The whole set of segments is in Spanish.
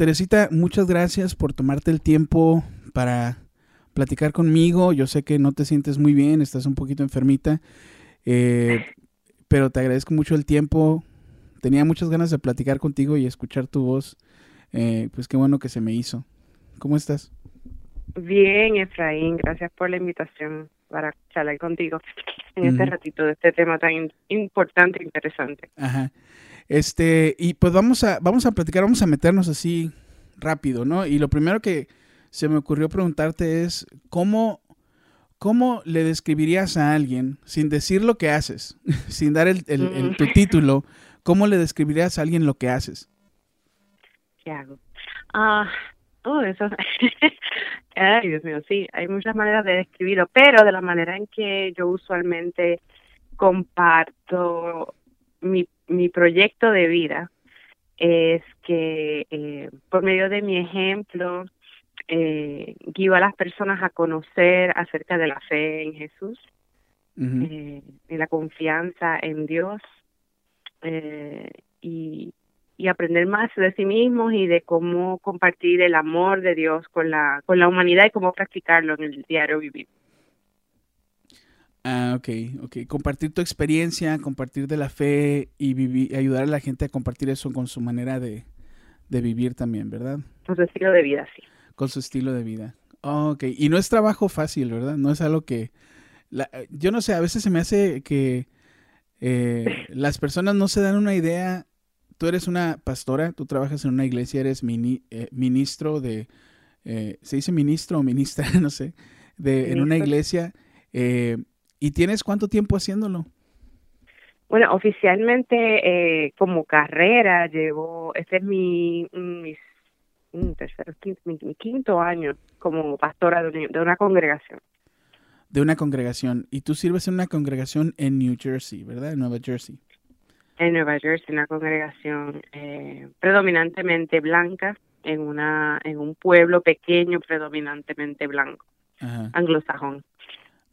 Teresita, muchas gracias por tomarte el tiempo para platicar conmigo. Yo sé que no te sientes muy bien, estás un poquito enfermita, eh, pero te agradezco mucho el tiempo. Tenía muchas ganas de platicar contigo y escuchar tu voz. Eh, pues qué bueno que se me hizo. ¿Cómo estás? Bien, Efraín, gracias por la invitación para charlar contigo en este ratito de este tema tan importante e interesante. Ajá. Este, y pues vamos a, vamos a platicar, vamos a meternos así rápido, ¿no? Y lo primero que se me ocurrió preguntarte es, ¿cómo, cómo le describirías a alguien, sin decir lo que haces, sin dar el, el, tu título, cómo le describirías a alguien lo que haces? ¿Qué hago? Ah, todo eso. Ay, Dios mío, sí, hay muchas maneras de describirlo, pero de la manera en que yo usualmente comparto mi, mi proyecto de vida es que eh, por medio de mi ejemplo eh, guío a las personas a conocer acerca de la fe en Jesús, eh, y la confianza en Dios eh, y, y aprender más de sí mismos y de cómo compartir el amor de Dios con la, con la humanidad y cómo practicarlo en el diario vivir. Ah, ok, ok. Compartir tu experiencia, compartir de la fe y vivir, ayudar a la gente a compartir eso con su manera de, de vivir también, ¿verdad? Con su estilo de vida, sí. Con su estilo de vida. ok, y no es trabajo fácil, ¿verdad? No es algo que... La, yo no sé, a veces se me hace que eh, las personas no se dan una idea tú eres una pastora, tú trabajas en una iglesia, eres eh, ministro de, eh, ¿se dice ministro o ministra? no sé, de, en una iglesia. Eh, ¿Y tienes cuánto tiempo haciéndolo? Bueno, oficialmente como carrera llevo, este es mi, mi, tercero, mi, quinto año como pastora de de una congregación. De una congregación. Y tú sirves en una congregación en New Jersey, ¿verdad? En Nueva Jersey en Nueva Jersey, una congregación eh, predominantemente blanca, en una en un pueblo pequeño predominantemente blanco, anglosajón.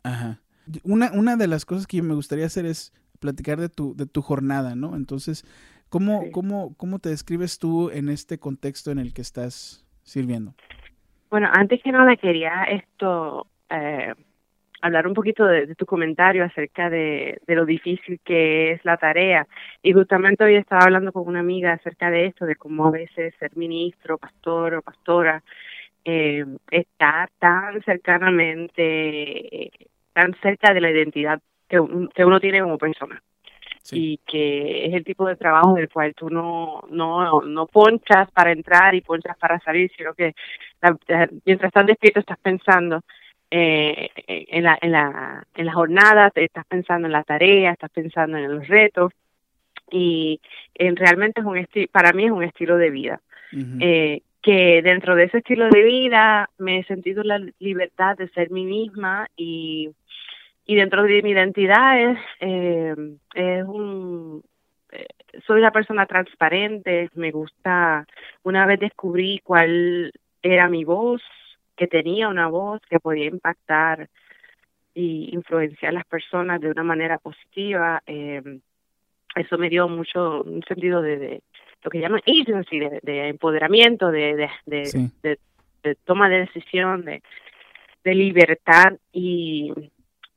Ajá. Una, una de las cosas que me gustaría hacer es platicar de tu, de tu jornada, ¿no? Entonces, ¿cómo, cómo, ¿cómo te describes tú en este contexto en el que estás sirviendo? Bueno, antes que nada quería esto eh, hablar un poquito de, tu comentario acerca de, lo difícil que es la tarea. Y justamente hoy estaba hablando con una amiga acerca de esto, de cómo a veces ser ministro, pastor o pastora eh, está tan cercanamente, tan cerca de la identidad que, que uno tiene como persona. y que es el tipo de trabajo del cual tú no no no ponchas para entrar y ponchas para salir, sino que mientras estás despierto estás pensando eh, en, la, en, la, en la jornada, estás pensando en la tarea, estás pensando en los retos y en, realmente es un para mí es un estilo de vida. eh, que dentro de ese estilo de vida me he sentido la libertad de ser mí misma y, y dentro de mi identidad es, eh, es un eh, soy una persona transparente, me gusta, una vez descubrí cuál era mi voz, que tenía una voz que podía impactar y influenciar a las personas de una manera positiva. Eh, eso me dio mucho un sentido de, lo que llaman agency, de, empoderamiento, de, de, toma de decisión, de, libertad y,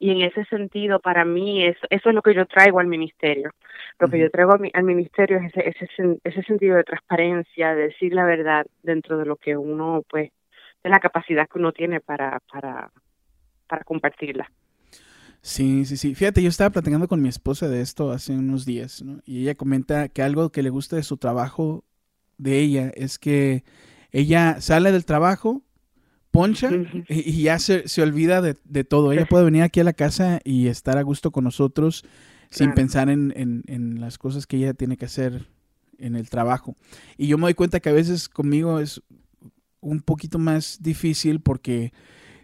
y en ese sentido para mí es, eso es lo que yo traigo al ministerio. Lo que yo traigo al ministerio es ese, ese, ese sentido de transparencia, de decir la verdad dentro de lo que uno pues de la capacidad que uno tiene para, para, para compartirla. Sí, sí, sí. Fíjate, yo estaba platicando con mi esposa de esto hace unos días, ¿no? Y ella comenta que algo que le gusta de su trabajo de ella es que ella sale del trabajo, poncha y, ya se, se olvida de, de, todo. Ella puede venir aquí a la casa y estar a gusto con nosotros sin pensar en, en, en, las cosas que ella tiene que hacer en el trabajo. Y yo me doy cuenta que a veces conmigo es un poquito más difícil porque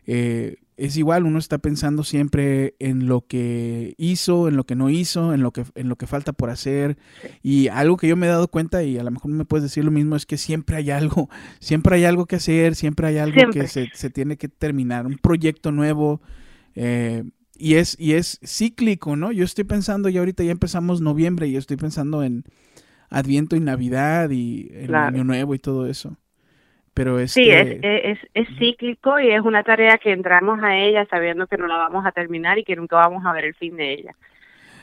eh, es igual, uno está pensando siempre en lo que hizo, en lo que no hizo, en lo que, en lo que falta por hacer. Y algo que yo me he dado cuenta, y a lo mejor me puedes decir lo mismo, es que siempre hay algo, siempre hay algo que hacer, siempre hay algo que se, se, tiene que terminar, un proyecto nuevo. Eh, y es, y es cíclico, ¿no? Yo estoy pensando, y ahorita ya empezamos noviembre, y estoy pensando en Adviento y Navidad y el Año Nuevo y todo eso. Pero es sí, es, es, es, cíclico y es una tarea que entramos a ella sabiendo que no la vamos a terminar y que nunca vamos a ver el fin de ella.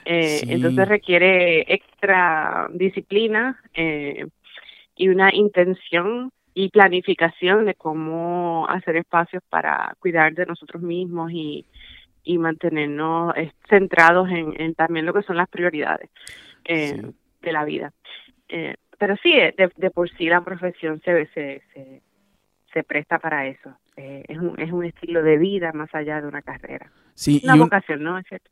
Eh, Entonces requiere extra disciplina eh, y una intención y planificación de cómo hacer espacios para cuidar de nosotros mismos y, y mantenernos eh, centrados en, en, también lo que son las prioridades eh, de la vida. Eh, pero sí, de, de, por sí la profesión se, se, se, se presta para eso. Eh, es, un, es un estilo de vida más allá de una carrera. Sí, una vocación, ¿no? ¿Es cierto?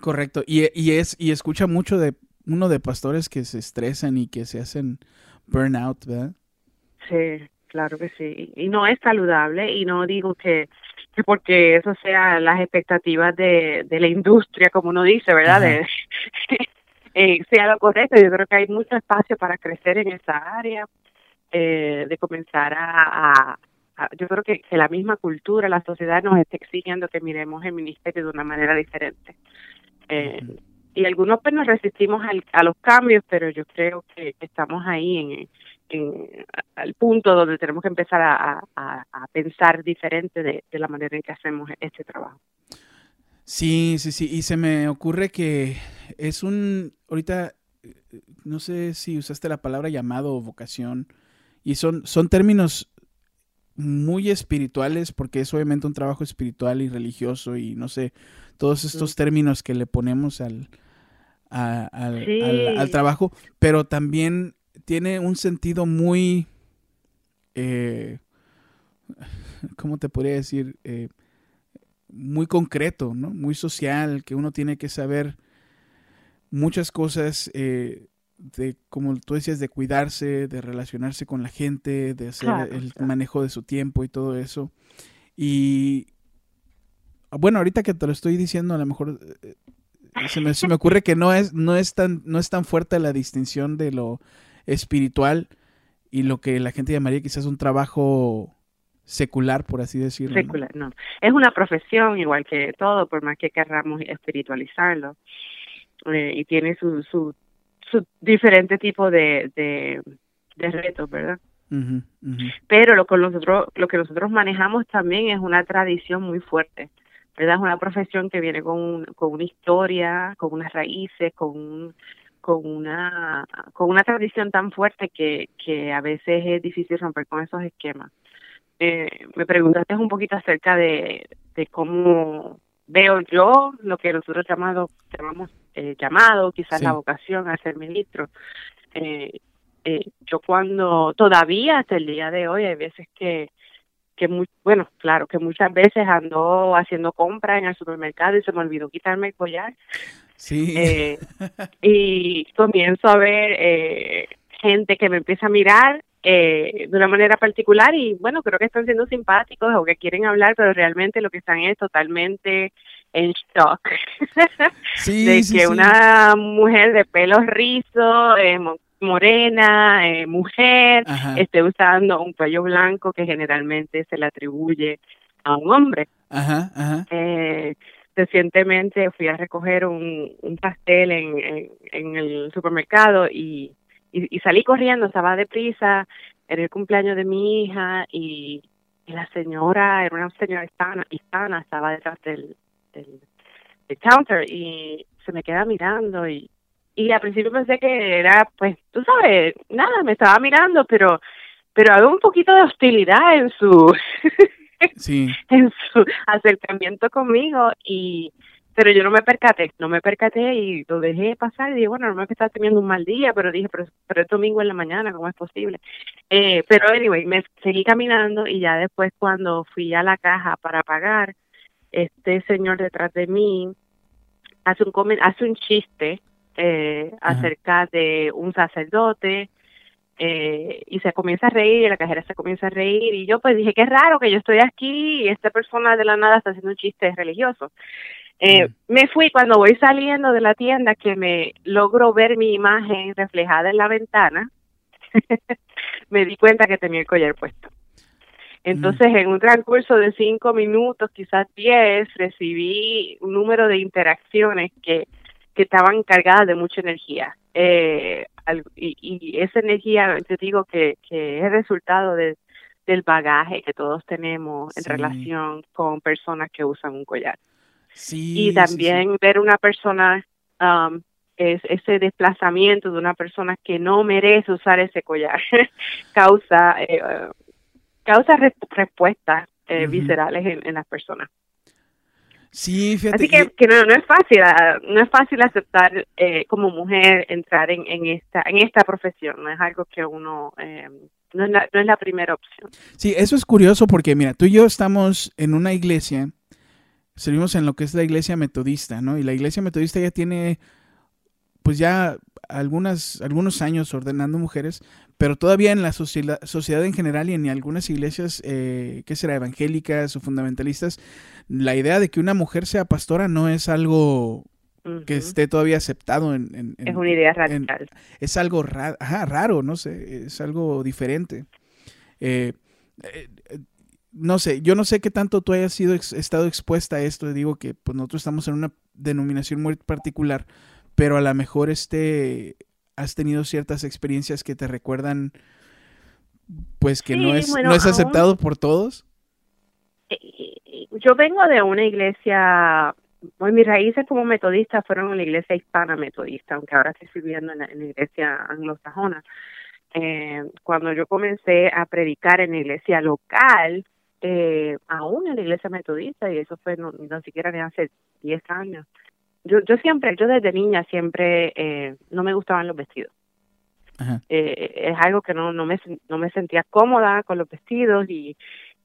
Correcto. Y, y, es, y escucha mucho de uno de pastores que se estresan y que se hacen burnout, ¿verdad? Sí, claro que sí. Y no es saludable y no digo que, que porque eso sea las expectativas de, de la industria, como uno dice, ¿verdad? De, eh, sea lo correcto. Yo creo que hay mucho espacio para crecer en esa área, eh, de comenzar a, a, yo creo que, que, la misma cultura, la sociedad nos está exigiendo que miremos el ministerio de una manera diferente. Eh. Y algunos pues nos resistimos al, a los cambios, pero yo creo que, estamos ahí en, en, al punto donde tenemos que empezar a, a, a pensar diferente de, de la manera en que hacemos este trabajo. Sí, sí, sí. Y se me ocurre que es un, ahorita, no sé si usaste la palabra llamado o vocación, y son, son términos muy espirituales porque es obviamente un trabajo espiritual y religioso y no sé, todos estos términos que le ponemos al, a, al, Sí. al, al trabajo, pero también tiene un sentido muy, eh, ¿cómo te podría decir? Eh, muy concreto, ¿no? Muy social, que uno tiene que saber muchas cosas, eh, de, como tú decías, de cuidarse, de relacionarse con la gente, de hacer Claro, el claro. manejo de su tiempo y todo eso. Y bueno, ahorita que te lo estoy diciendo, a lo mejor eh, se me, se me ocurre que no es, no es tan, no es tan fuerte la distinción de lo espiritual y lo que la gente llamaría quizás un trabajo secular, por así decirlo. ¿no? Secular, no. Es una profesión igual que todo, por más que querramos espiritualizarlo. Eh, y tiene su, su, su diferente tipo de, de, de retos, ¿verdad? Pero lo, con nosotros, lo que nosotros manejamos también es una tradición muy fuerte, ¿verdad? Es una profesión que viene con, un- con una historia, con unas raíces, con un- con una con una tradición tan fuerte que, que a veces es difícil romper con esos esquemas. Eh, me preguntaste un poquito acerca de, de cómo veo yo lo que nosotros llamado, llamamos eh, llamado, quizás Sí. la vocación a ser ministro. Eh, eh, yo cuando todavía hasta el día de hoy hay veces que que muy, bueno claro que muchas veces ando haciendo compras en el supermercado y se me olvidó quitarme el collar Sí. eh, y comienzo a ver eh, gente que me empieza a mirar eh, de una manera particular y bueno creo que están siendo simpáticos o que quieren hablar pero realmente lo que están es totalmente en shock sí, de sí, que sí. una mujer de pelo rizo, eh, mo- morena, eh, mujer, Ajá, esté usando un cuello blanco que generalmente se le atribuye a un hombre. ajá, ajá. Eh, recientemente fui a recoger un, un pastel en, en, en el supermercado y, y, y salí corriendo, estaba deprisa, era el cumpleaños de mi hija y, y la señora, era una señora hispana, hispana estaba detrás del, del, del counter y se me queda mirando y, y al principio pensé que era, pues, tú sabes, nada, me estaba mirando, pero pero había un poquito de hostilidad en su Sí, en su acercamiento conmigo y pero yo no me percaté, no me percaté y lo dejé pasar y dije, bueno, no es que estás teniendo un mal día, pero dije, pero, pero es domingo en la mañana, ¿cómo es posible? Eh, pero anyway, me seguí caminando y ya después cuando fui a la caja para pagar, este señor detrás de mí hace un comen hace un chiste eh, acerca de un sacerdote eh, y se comienza a reír, y la cajera se comienza a reír, y yo pues dije, qué raro que yo estoy aquí y esta persona de la nada está haciendo un chiste religioso. Eh, Mm. Me fui cuando voy saliendo de la tienda que me logro ver mi imagen reflejada en la ventana, me di cuenta que tenía el collar puesto. Entonces, en un transcurso de cinco minutos, quizás diez, recibí un número de interacciones que, que estaban cargadas de mucha energía. Eh, y, y esa energía, te digo que, que es resultado de, del bagaje que todos tenemos en relación con personas que usan un collar. Sí, y también ver una persona, um, es, ese desplazamiento de una persona que no merece usar ese collar, causa, eh, causa respuestas eh, viscerales en, las personas. Sí, fíjate. Así que, no, no, es fácil, ah, no es fácil aceptar eh, como mujer entrar en, en esta en esta profesión. No es algo que uno eh, no, es la, no es la primera opción. Sí, eso es curioso porque mira, tú y yo estamos en una iglesia, servimos en lo que es la iglesia metodista, ¿no? Y la iglesia metodista ya tiene, pues ya algunas algunos años ordenando mujeres, pero todavía en la sociedad, en general y en algunas iglesias, eh, ¿qué será? Evangélicas o fundamentalistas, la idea de que una mujer sea pastora no es algo que esté todavía aceptado en... es una idea radical. es algo raro, no sé, es algo diferente. Eh, eh, no sé, yo no sé qué tanto tú hayas sido estado expuesta a esto. Digo que pues, nosotros estamos en una denominación muy particular, pero a lo mejor este has tenido ciertas experiencias que te recuerdan pues que no es no es aceptado por todos eh, eh, yo vengo de una iglesia pues mis raíces como metodista fueron en la iglesia hispana metodista aunque ahora estoy sirviendo en la, iglesia anglosajona. Eh, cuando yo comencé a predicar en la iglesia local eh, aún en la iglesia metodista y eso fue no, no siquiera de hace 10 años yo, yo siempre, yo desde niña siempre eh, no me gustaban los vestidos. Eh, es algo que no, no, me, no me sentía cómoda con los vestidos y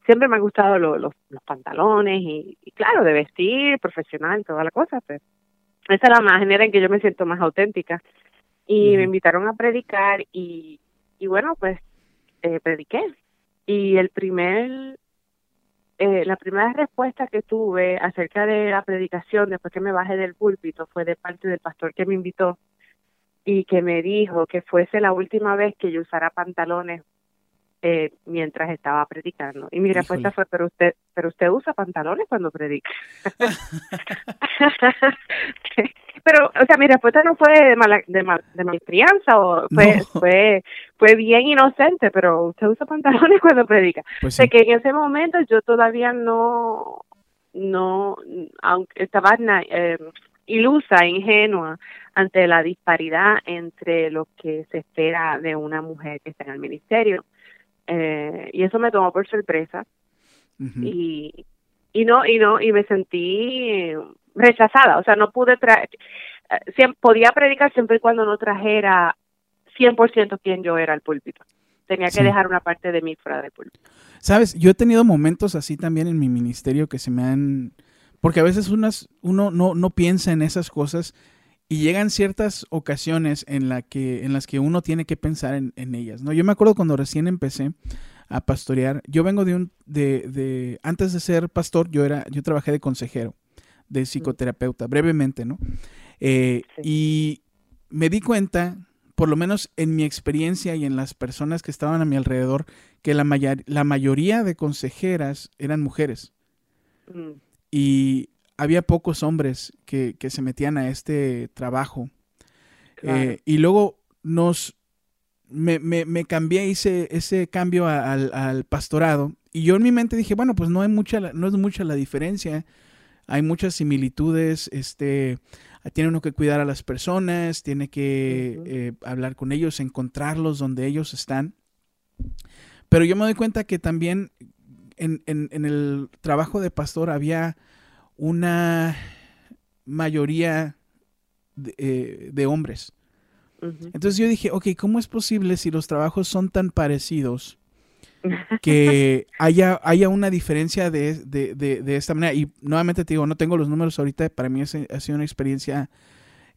siempre me han gustado los, los, pantalones y, claro, de vestir, profesional, toda la cosa. Pues. Esa es la manera en que yo me siento más auténtica. Y me invitaron a predicar y, y bueno, pues eh, prediqué. Y el primer eh, la primera respuesta que tuve acerca de la predicación después que me bajé del púlpito fue de parte del pastor que me invitó y que me dijo que fuese la última vez que yo usara pantalones eh, mientras estaba predicando. Y mi respuesta fue, pero usted, pero usted usa pantalones cuando predica. pero, o sea, mi respuesta no fue de mala, de, mal, de malcrianza o fue, fue, fue bien inocente, pero usted usa pantalones cuando predica. Pues sé que en ese momento yo todavía no, no, aunque estaba eh, ilusa, ingenua ante la disparidad entre lo que se espera de una mujer que está en el ministerio eh, y eso me tomó por sorpresa. Y, y no y no y me sentí rechazada o sea no pude traer eh, podía predicar siempre y cuando no trajera 100% quien yo era al púlpito. Tenía que dejar una parte de mí fuera del púlpito. Sabes yo he tenido momentos así también en mi ministerio que se me han porque a veces unas, uno no, no piensa en esas cosas y llegan ciertas ocasiones en, la que, en las que uno tiene que pensar en, en, ellas, ¿no? Yo me acuerdo cuando recién empecé a pastorear, yo vengo de un, de, de, antes de ser pastor, yo era, yo trabajé de consejero, de psicoterapeuta, brevemente, ¿no? Eh, y me di cuenta, por lo menos en mi experiencia y en las personas que estaban a mi alrededor, que la, la mayoría de consejeras eran mujeres. Mm. Y había pocos hombres que, se metían a este trabajo. Eh, y luego nos me, me, cambié, hice ese cambio al, pastorado. Y yo en mi mente dije, bueno, pues no hay mucha, no es mucha la diferencia. Hay muchas similitudes. Este, tiene uno que cuidar a las personas, tiene que eh, hablar con ellos, encontrarlos donde ellos están. Pero yo me doy cuenta que también en, en, en el trabajo de pastor había una mayoría de, eh, hombres. Entonces yo dije, ok, ¿cómo es posible si los trabajos son tan parecidos que haya, haya una diferencia de, de, esta manera? Y nuevamente te digo, no tengo los números ahorita, para mí ha sido una experiencia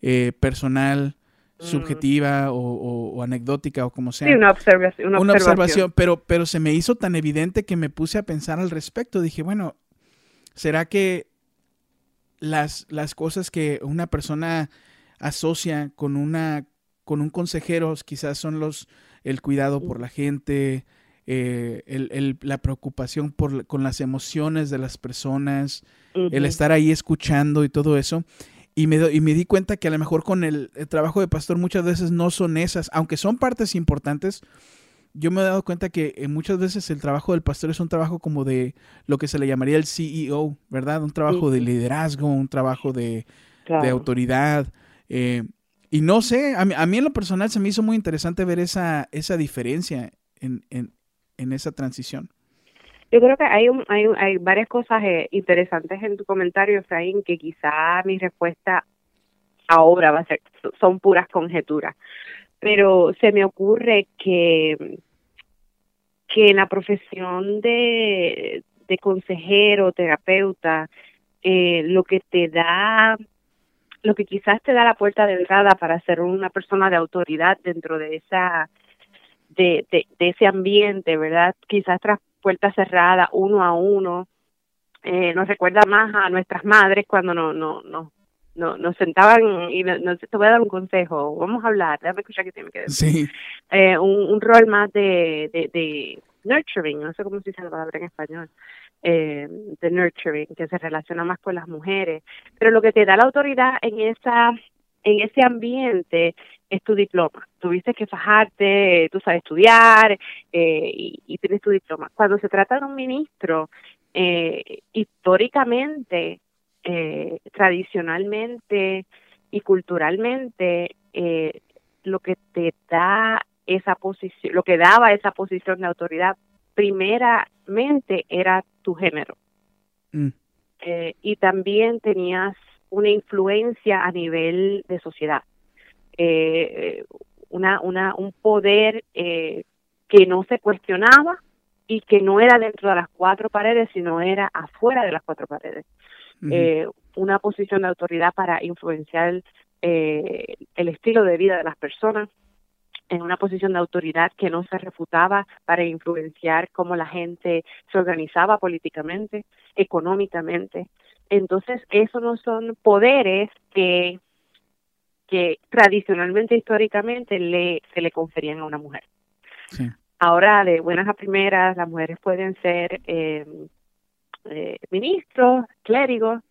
eh, personal, mm. subjetiva o, anecdótica o como sea. Sí, una observación. Una, observación, pero, pero se me hizo tan evidente que me puse a pensar al respecto. Dije, bueno, ¿será que las, las cosas que una persona asocia con una con un consejero quizás son los el cuidado por la gente, eh, el, la preocupación por, con las emociones de las personas, el estar ahí escuchando y todo eso. Y me, y me di cuenta que a lo mejor con el, trabajo de pastor muchas veces no son esas, aunque son partes importantes, yo me he dado cuenta que eh, muchas veces el trabajo del pastor es un trabajo como de lo que se le llamaría el CEO, ¿verdad? Un trabajo de liderazgo, un trabajo de, autoridad. Eh, y no sé, a mí, en lo personal se me hizo muy interesante ver esa, esa diferencia en, en, en esa transición. Yo creo que hay, hay, hay varias cosas eh, interesantes en tu comentario, Efraín, que quizá mi respuesta ahora va a ser, son puras conjeturas. Pero se me ocurre que, que en la profesión de, de consejero, terapeuta, eh, lo que te da lo que quizás te da la puerta de entrada para ser una persona de autoridad dentro de esa de, de, ese ambiente, ¿verdad? Quizás tras puertas cerradas, uno a uno, eh, nos recuerda más a nuestras madres cuando no, no, no, no, nos sentaban y nos, te voy a dar un consejo, vamos a hablar, déjame escuchar qué tiene que decir. Sí. Eh, un, un rol más de, de, de nurturing, no sé cómo se dice la palabra en español, eh, de nurturing, que se relaciona más con las mujeres. Pero lo que te da la autoridad en esa en ese ambiente es tu diploma. Tuviste que fajarte, tú sabes estudiar eh, y, tienes tu diploma. Cuando se trata de un ministro, eh, históricamente, eh, tradicionalmente y culturalmente, eh, lo que te da esa posición, lo que daba esa posición de autoridad primeramente era tu género. Mm. Eh, y también tenías una influencia a nivel de sociedad, eh, una, una, un poder eh, que no se cuestionaba y que no era dentro de las cuatro paredes, sino era afuera de las cuatro paredes. una posición de autoridad para influenciar el estilo de vida de las personas, en una posición de autoridad que no se refutaba para influenciar cómo la gente se organizaba políticamente, económicamente. Entonces, esos no son poderes que, que tradicionalmente, históricamente, le, se le conferían a una mujer. Ahora, de buenas a primeras, las mujeres pueden ser eh, eh, ministros, clérigos.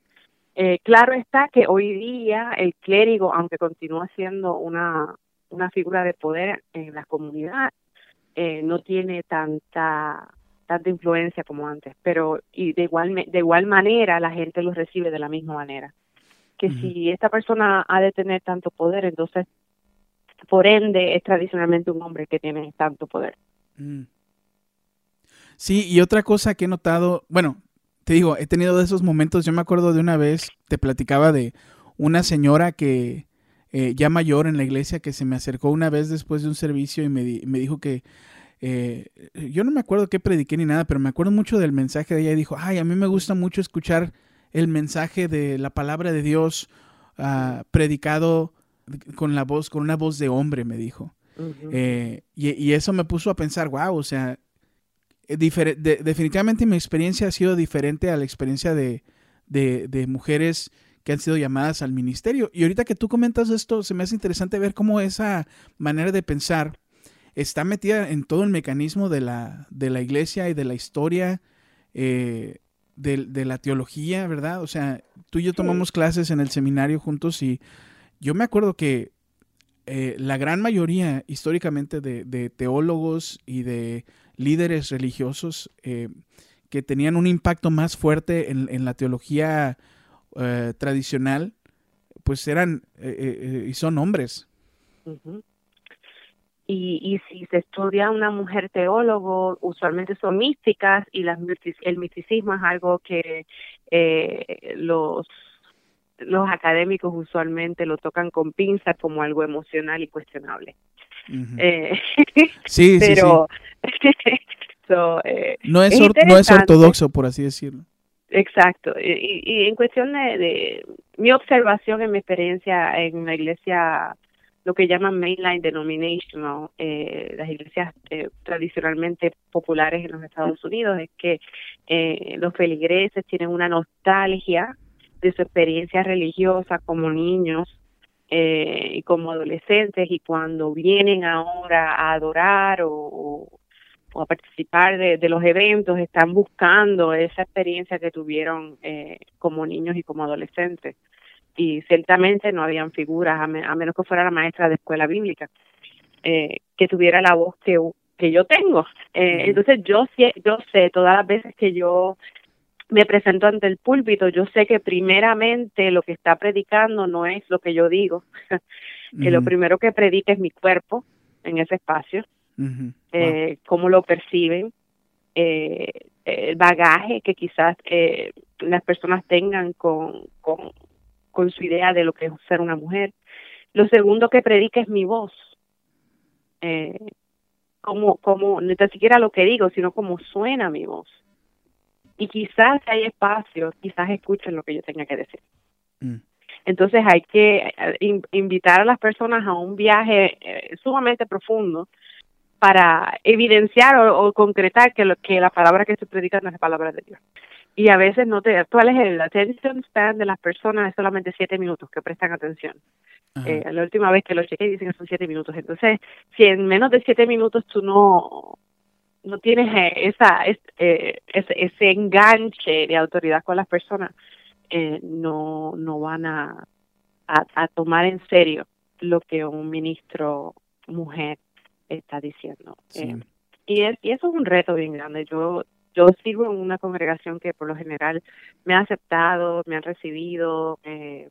Eh, claro está que hoy día el clérigo, aunque continúa siendo una, una figura de poder en la comunidad, no tiene tanta tanta influencia como antes, pero y de igual de igual manera la gente lo recibe de la misma manera. Que si esta persona ha de tener tanto poder, entonces por ende es tradicionalmente un hombre que tiene tanto poder. Mm. Sí, y otra cosa que he notado, bueno, te digo, he tenido de esos momentos, yo me acuerdo de una vez, te platicaba de una señora que eh, ya mayor en la iglesia que se me acercó una vez después de un servicio y me, me dijo que eh, yo no me acuerdo qué prediqué ni nada, pero me acuerdo mucho del mensaje de ella y dijo, ay, a mí me gusta mucho escuchar el mensaje de la palabra de Dios uh, predicado con la voz, con una voz de hombre, me dijo. eh, y, y, eso me puso a pensar, wow, o sea, eh, de, definitivamente mi experiencia ha sido diferente a la experiencia de, de mujeres que han sido llamadas al ministerio. Y ahorita que tú comentas esto, se me hace interesante ver cómo esa manera de pensar está metida en todo el mecanismo de la, de la iglesia y de la historia, eh, de, la teología, ¿verdad? O sea, tú y yo tomamos clases en el seminario juntos y yo me acuerdo que eh, la gran mayoría históricamente de, teólogos y de líderes religiosos eh, que tenían un impacto más fuerte en, en la teología eh, tradicional, pues eran eh, eh, y son hombres. Y, y si se estudia una mujer teólogo, usualmente son místicas y las, el misticismo es algo que los los académicos usualmente lo tocan con pinzas como algo emocional y cuestionable. sí, pero no, es no es ortodoxo, por así decirlo. Exacto. Y, y en cuestión de, mi observación en mi experiencia en la iglesia, lo que llaman mainline denominational, eh, las iglesias eh, tradicionalmente populares en los Estados Unidos, es que eh, los feligreses tienen una nostalgia de su experiencia religiosa como niños eh, y como adolescentes y cuando vienen ahora a adorar o, a participar de, los eventos están buscando esa experiencia que tuvieron eh, como niños y como adolescentes. Y ciertamente no habían figuras, a, menos que fuera la maestra de escuela bíblica, eh, que tuviera la voz que, que yo tengo. Eh, entonces yo sé, yo sé todas las veces que yo me presento ante el púlpito, yo sé que primeramente lo que está predicando no es lo que yo digo, que lo primero que predica es mi cuerpo en ese espacio, eh, cómo lo perciben, eh, el bagaje que quizás eh, las personas tengan con, con, con su idea de lo que es ser una mujer. Lo segundo que predica es mi voz. Eh, como, como, ni siquiera lo que digo, sino cómo suena mi voz. Y quizás hay espacio, quizás escuchen lo que yo tenga que decir. Mm. Entonces hay que eh, invitar a las personas a un viaje eh, sumamente profundo para evidenciar o, concretar que, lo, que la palabra que se predica no es la palabra de Dios. Y a veces no te, ¿cuál es el attention span de las personas? Es solamente siete minutos que prestan atención. Eh, la última vez que lo chequé dicen que son siete minutos. Entonces, si en menos de siete minutos tú no no tienes eh, esa eh, ese, ese enganche de autoridad con las personas, eh, no no van a, a, tomar en serio lo que un ministro mujer está diciendo. Y, es, y eso es un reto bien grande. Yo yo sirvo en una congregación que por lo general me ha aceptado, me han recibido, eh,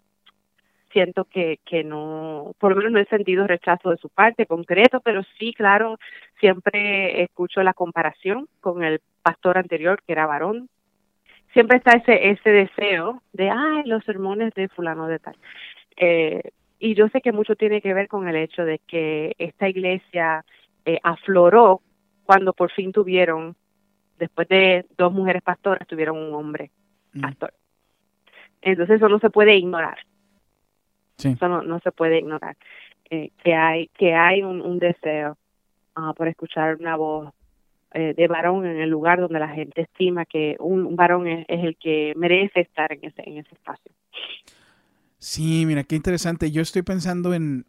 siento que, que no, por lo menos no he sentido rechazo de su parte concreto, pero sí, claro, siempre escucho la comparación con el pastor anterior, que era varón. Siempre está ese, ese deseo de, ay, los sermones de fulano de tal. Eh, y yo sé que mucho tiene que ver con el hecho de que esta iglesia eh, afloró cuando por fin tuvieron, después de dos mujeres pastoras, tuvieron un hombre mm. pastor. Entonces eso no se puede ignorar. Eso no, se puede ignorar. Eh, que hay que hay un, deseo uh, por escuchar una voz eh, de varón en el lugar donde la gente estima que un, varón es, el que merece estar en ese, en ese espacio. Sí, mira, qué interesante. Yo estoy pensando en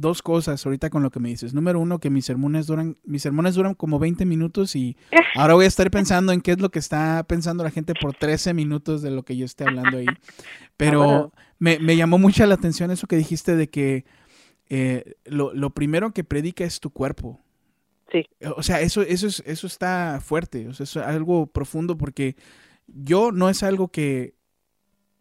dos cosas ahorita con lo que me dices. Número uno, que mis sermones duran, mis sermones duran como 20 minutos y ahora voy a estar pensando en qué es lo que está pensando la gente por 13 minutos de lo que yo esté hablando ahí. Pero me, me llamó mucha la atención eso que dijiste de que eh, lo, lo, primero que predica es tu cuerpo. Sí. O sea, eso, eso, es, eso está fuerte, o sea, es algo profundo porque yo no es algo que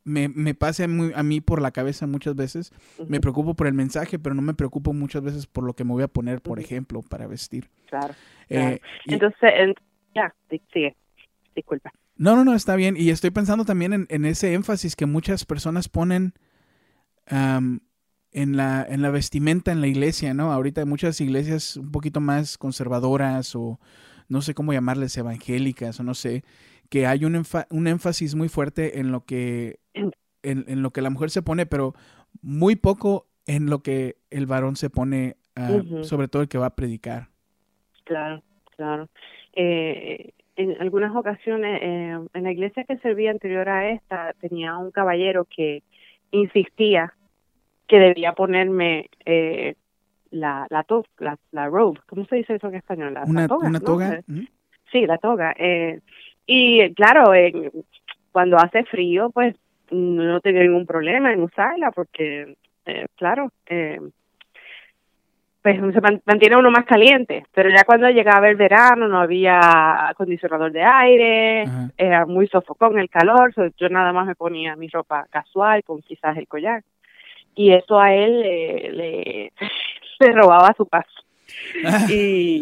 me, me pase a, mí por la cabeza muchas veces. Me preocupo por el mensaje, pero no me preocupo muchas veces por lo que me voy a poner, por ejemplo, para vestir. Claro. Eh, Entonces, ya, sigue. Disculpa. No, no, no, está bien. Y estoy pensando también en, ese énfasis que muchas personas ponen en, la, en la vestimenta en la iglesia, ¿no? Ahorita hay muchas iglesias un poquito más conservadoras o no sé cómo llamarles evangélicas o no sé, que hay un, un énfasis muy fuerte en lo que en, lo que la mujer se pone, pero muy poco en lo que el varón se pone, ah, sobre todo el que va a predicar. Claro, claro. Eh, en algunas ocasiones, eh, en la iglesia que servía anterior a esta, tenía un caballero que insistía que debía ponerme eh, la, la, la, la, robe, ¿cómo se dice eso en español? La, una, toga. Una toga. Sí, la toga. Eh, y claro, cuando hace frío, pues no tenía ningún problema en usarla porque, eh, claro, eh, pues se mantiene uno más caliente, pero ya cuando llegaba el verano no había acondicionador de aire, era muy sofocón el calor, yo nada más me ponía mi ropa casual con quizás el collar. Y eso a él le, le, robaba su paz. y,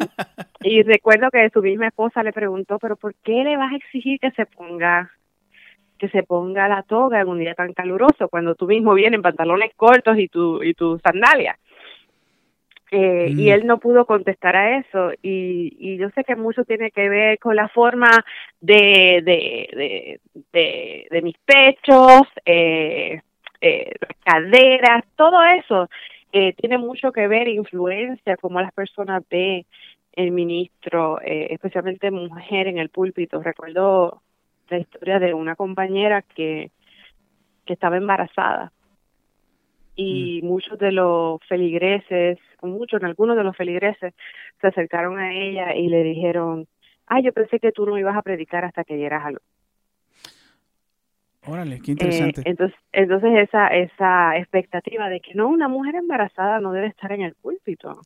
y recuerdo que su misma esposa le preguntó, pero ¿por qué le vas a exigir que se ponga que se ponga la toga en un día tan caluroso cuando tú mismo vienes en pantalones cortos y tu y tus sandalias eh, y mm. él no pudo contestar a eso. Y, y yo sé que mucho tiene que ver con la forma de de, de, de, mis pechos eh, eh, caderas todo eso eh, tiene mucho que ver influencia como las personas ven el ministro eh, especialmente mujer en el púlpito recuerdo la historia de una compañera que, que estaba embarazada y mm. muchos de los feligreses, muchos, algunos de los feligreses se acercaron a ella y le dijeron, ay, yo pensé que tú no ibas a predicar hasta que dieras algo. Órale, qué interesante. Eh, entonces, entonces esa, esa expectativa de que no, una mujer embarazada no debe estar en el púlpito.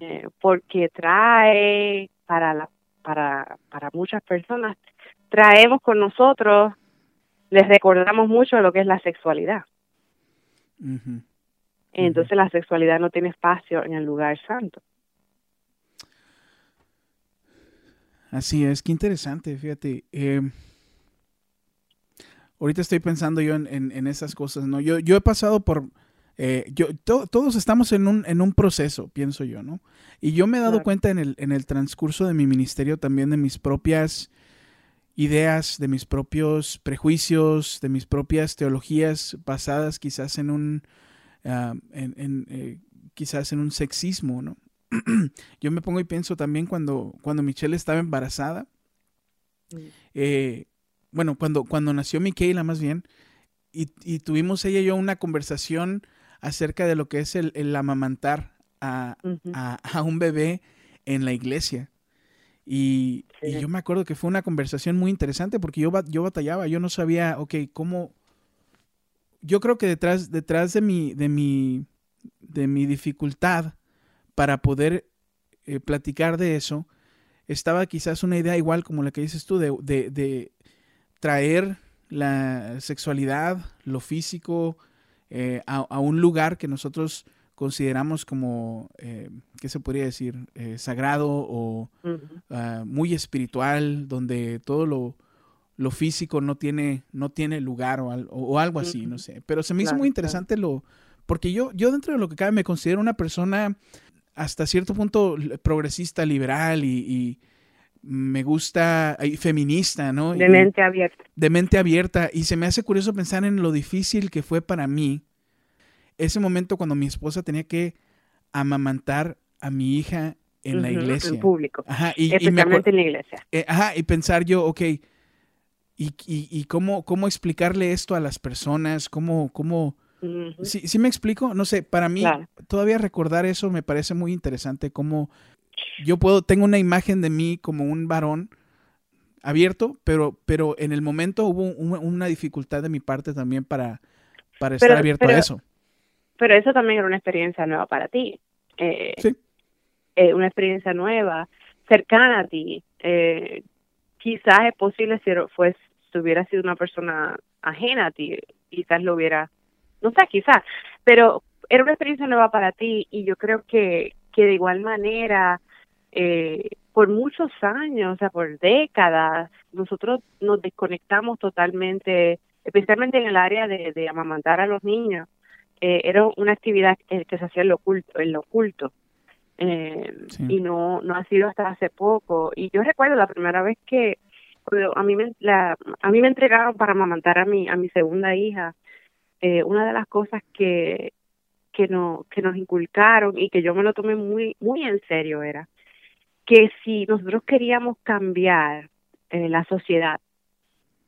eh, porque trae para, la, para, para muchas personas, traemos con nosotros, les recordamos mucho lo que es la sexualidad. Entonces la sexualidad no tiene espacio en el lugar santo. Así es, qué interesante, fíjate. Eh, ahorita estoy pensando yo en, en, esas cosas, ¿no? Yo, yo he pasado por, eh, yo, todos estamos en un, en un proceso, pienso yo, ¿no? Y yo me he dado cuenta en el, en el transcurso de mi ministerio también de mis propias ideas, de mis propios prejuicios, de mis propias teologías basadas quizás en un, ah, en, eh, quizás en un sexismo, ¿no? yo me pongo y pienso también cuando, cuando Michelle estaba embarazada, mm. eh, bueno, cuando, cuando nació Michaela más bien, y, tuvimos ella y yo una conversación acerca de lo que es el, amamantar a, un bebé en la iglesia. Y, yo me acuerdo que fue una conversación muy interesante porque yo, yo batallaba, yo no sabía, ok, cómo... Yo creo que detrás, detrás de, mi, de, mi, de mi dificultad para poder eh, platicar de eso, estaba quizás una idea igual como la que dices tú, de, de, traer la sexualidad, lo físico, eh, a, un lugar que nosotros consideramos como, eh, ¿qué se podría decir? Eh, sagrado o ah, muy espiritual, donde todo lo, lo, físico no tiene, no tiene lugar o, o, algo así, no sé. Pero se me hizo muy interesante lo, porque yo, yo dentro de lo que cabe me considero una persona hasta cierto punto progresista, liberal y, me gusta, y feminista, ¿no? De mente abierta. De mente abierta. Y se me hace curioso pensar en lo difícil que fue para mí ese momento cuando mi esposa tenía que amamantar a mi hija en la iglesia. En público. Ajá, y, Especialmente en la iglesia. Eh, ajá, y pensar yo, ok, y, y, cómo, cómo explicarle esto a las personas, cómo, cómo, ¿Sí, me explico? No sé, para mí todavía recordar eso me parece muy interesante, como yo puedo, tengo una imagen de mí como un varón abierto, pero, pero en el momento hubo una dificultad de mi parte también para, para estar abierto a eso. Pero eso también era una experiencia nueva para ti. Eh, sí. Eh, una experiencia nueva, cercana a ti. Eh, quizás es posible si, fue, si hubiera sido una persona ajena a ti, quizás lo hubiera no sé, quizás, pero era una experiencia nueva para ti y yo creo que, que de igual manera, eh, por muchos años, o sea, por décadas, nosotros nos desconectamos totalmente, especialmente en el área de, de amamantar a los niños. Eh, era una actividad que se hacía en lo oculto, en lo oculto. Eh, y no no ha sido hasta hace poco y yo recuerdo la primera vez que a mí me la, a mí me entregaron para amamantar a mi a mi segunda hija eh, una de las cosas que, que, no, que nos inculcaron y que yo me lo tomé muy, muy en serio era que si nosotros queríamos cambiar eh, la sociedad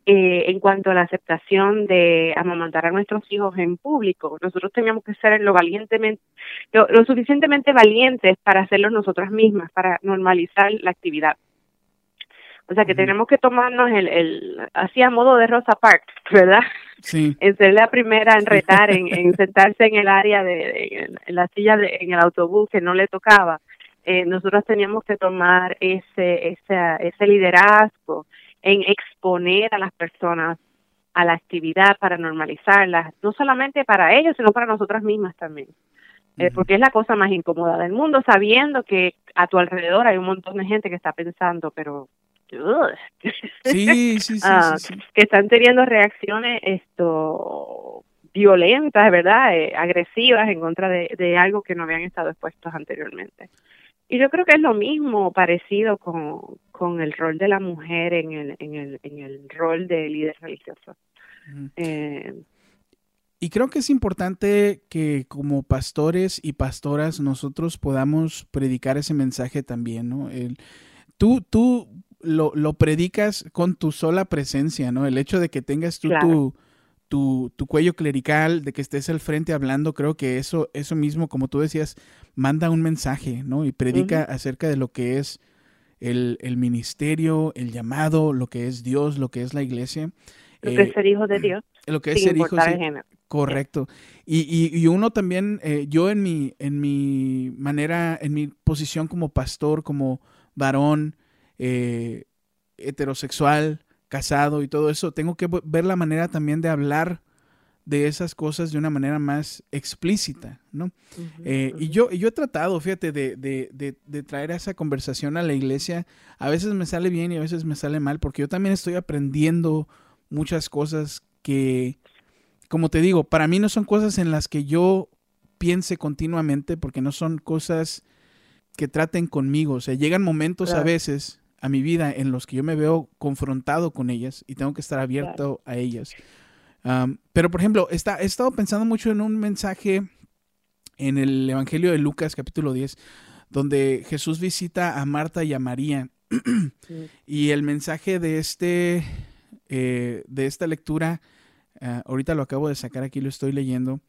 eh, en cuanto a la aceptación de amamantar a nuestros hijos en público, nosotros teníamos que ser lo valientemente, lo, lo suficientemente valientes para hacerlo nosotras mismas, para normalizar la actividad. O sea que tenemos que tomarnos el, el así a modo de Rosa Parks, ¿verdad? Sí. En ser la primera en retar, en, en sentarse en el área de, en la silla de, en el autobús que no le tocaba. Eh, nosotros teníamos que tomar ese, ese, ese liderazgo en exponer a las personas a la actividad para normalizarla, no solamente para ellos, sino para nosotras mismas también. Eh, porque es la cosa más incómoda del mundo, sabiendo que a tu alrededor hay un montón de gente que está pensando, pero Sí, sí, ah, sí, que están teniendo reacciones esto violentas, ¿verdad? Eh, agresivas en contra de, de algo que no habían estado expuestos anteriormente. Y yo creo que es lo mismo parecido con, con el rol de la mujer en el, en el, en el rol de líder religioso. Eh, y creo que es importante que como pastores y pastoras nosotros podamos predicar ese mensaje también, ¿no? El, tú, tú lo, lo, predicas con tu sola presencia, ¿no? El hecho de que tengas tú tu, tu, tu, cuello clerical, de que estés al frente hablando, creo que eso, eso mismo, como tú decías, manda un mensaje, ¿no? Y predica acerca de lo que es el, el, ministerio, el llamado, lo que es Dios, lo que es la iglesia. Lo que es ser hijo de Dios. Lo que es ser hijo. Correcto. Y, uno también, eh, yo en mi, en mi manera, en mi posición como pastor, como varón, eh, heterosexual, casado y todo eso, tengo que ver la manera también de hablar de esas cosas de una manera más explícita, ¿no? Eh, y yo, yo he tratado, fíjate, de, de, de, de, traer esa conversación a la iglesia. A veces me sale bien y a veces me sale mal, porque yo también estoy aprendiendo muchas cosas que, como te digo, para mí no son cosas en las que yo piense continuamente, porque no son cosas que traten conmigo. O sea, llegan momentos a veces a mi vida en los que yo me veo confrontado con ellas y tengo que estar abierto a ellas. pero, por ejemplo, está, he estado pensando mucho en un mensaje en el Evangelio de Lucas, capítulo 10, donde Jesús visita a Marta y a María. Y el mensaje de, este, eh, de esta lectura, ah, ahorita lo acabo de sacar aquí, lo estoy leyendo.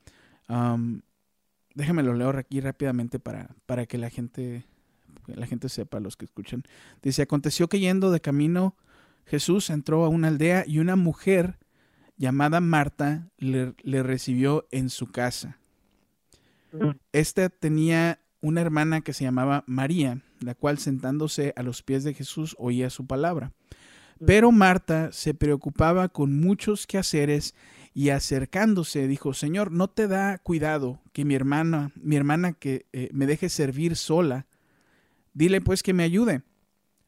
déjame lo leo aquí rápidamente para, para que la gente la gente sepa, los que escuchan. Dice, aconteció que yendo de camino, Jesús entró a una aldea y una mujer llamada Marta le, recibió en su casa. Mm. Esta tenía una hermana que se llamaba María, la cual sentándose a los pies de Jesús oía su palabra. Mm. Pero Marta se preocupaba con muchos quehaceres y acercándose dijo, Señor, ¿no te da cuidado que mi hermana, mi hermana que eh, me deje servir sola? Dile pues que me ayude.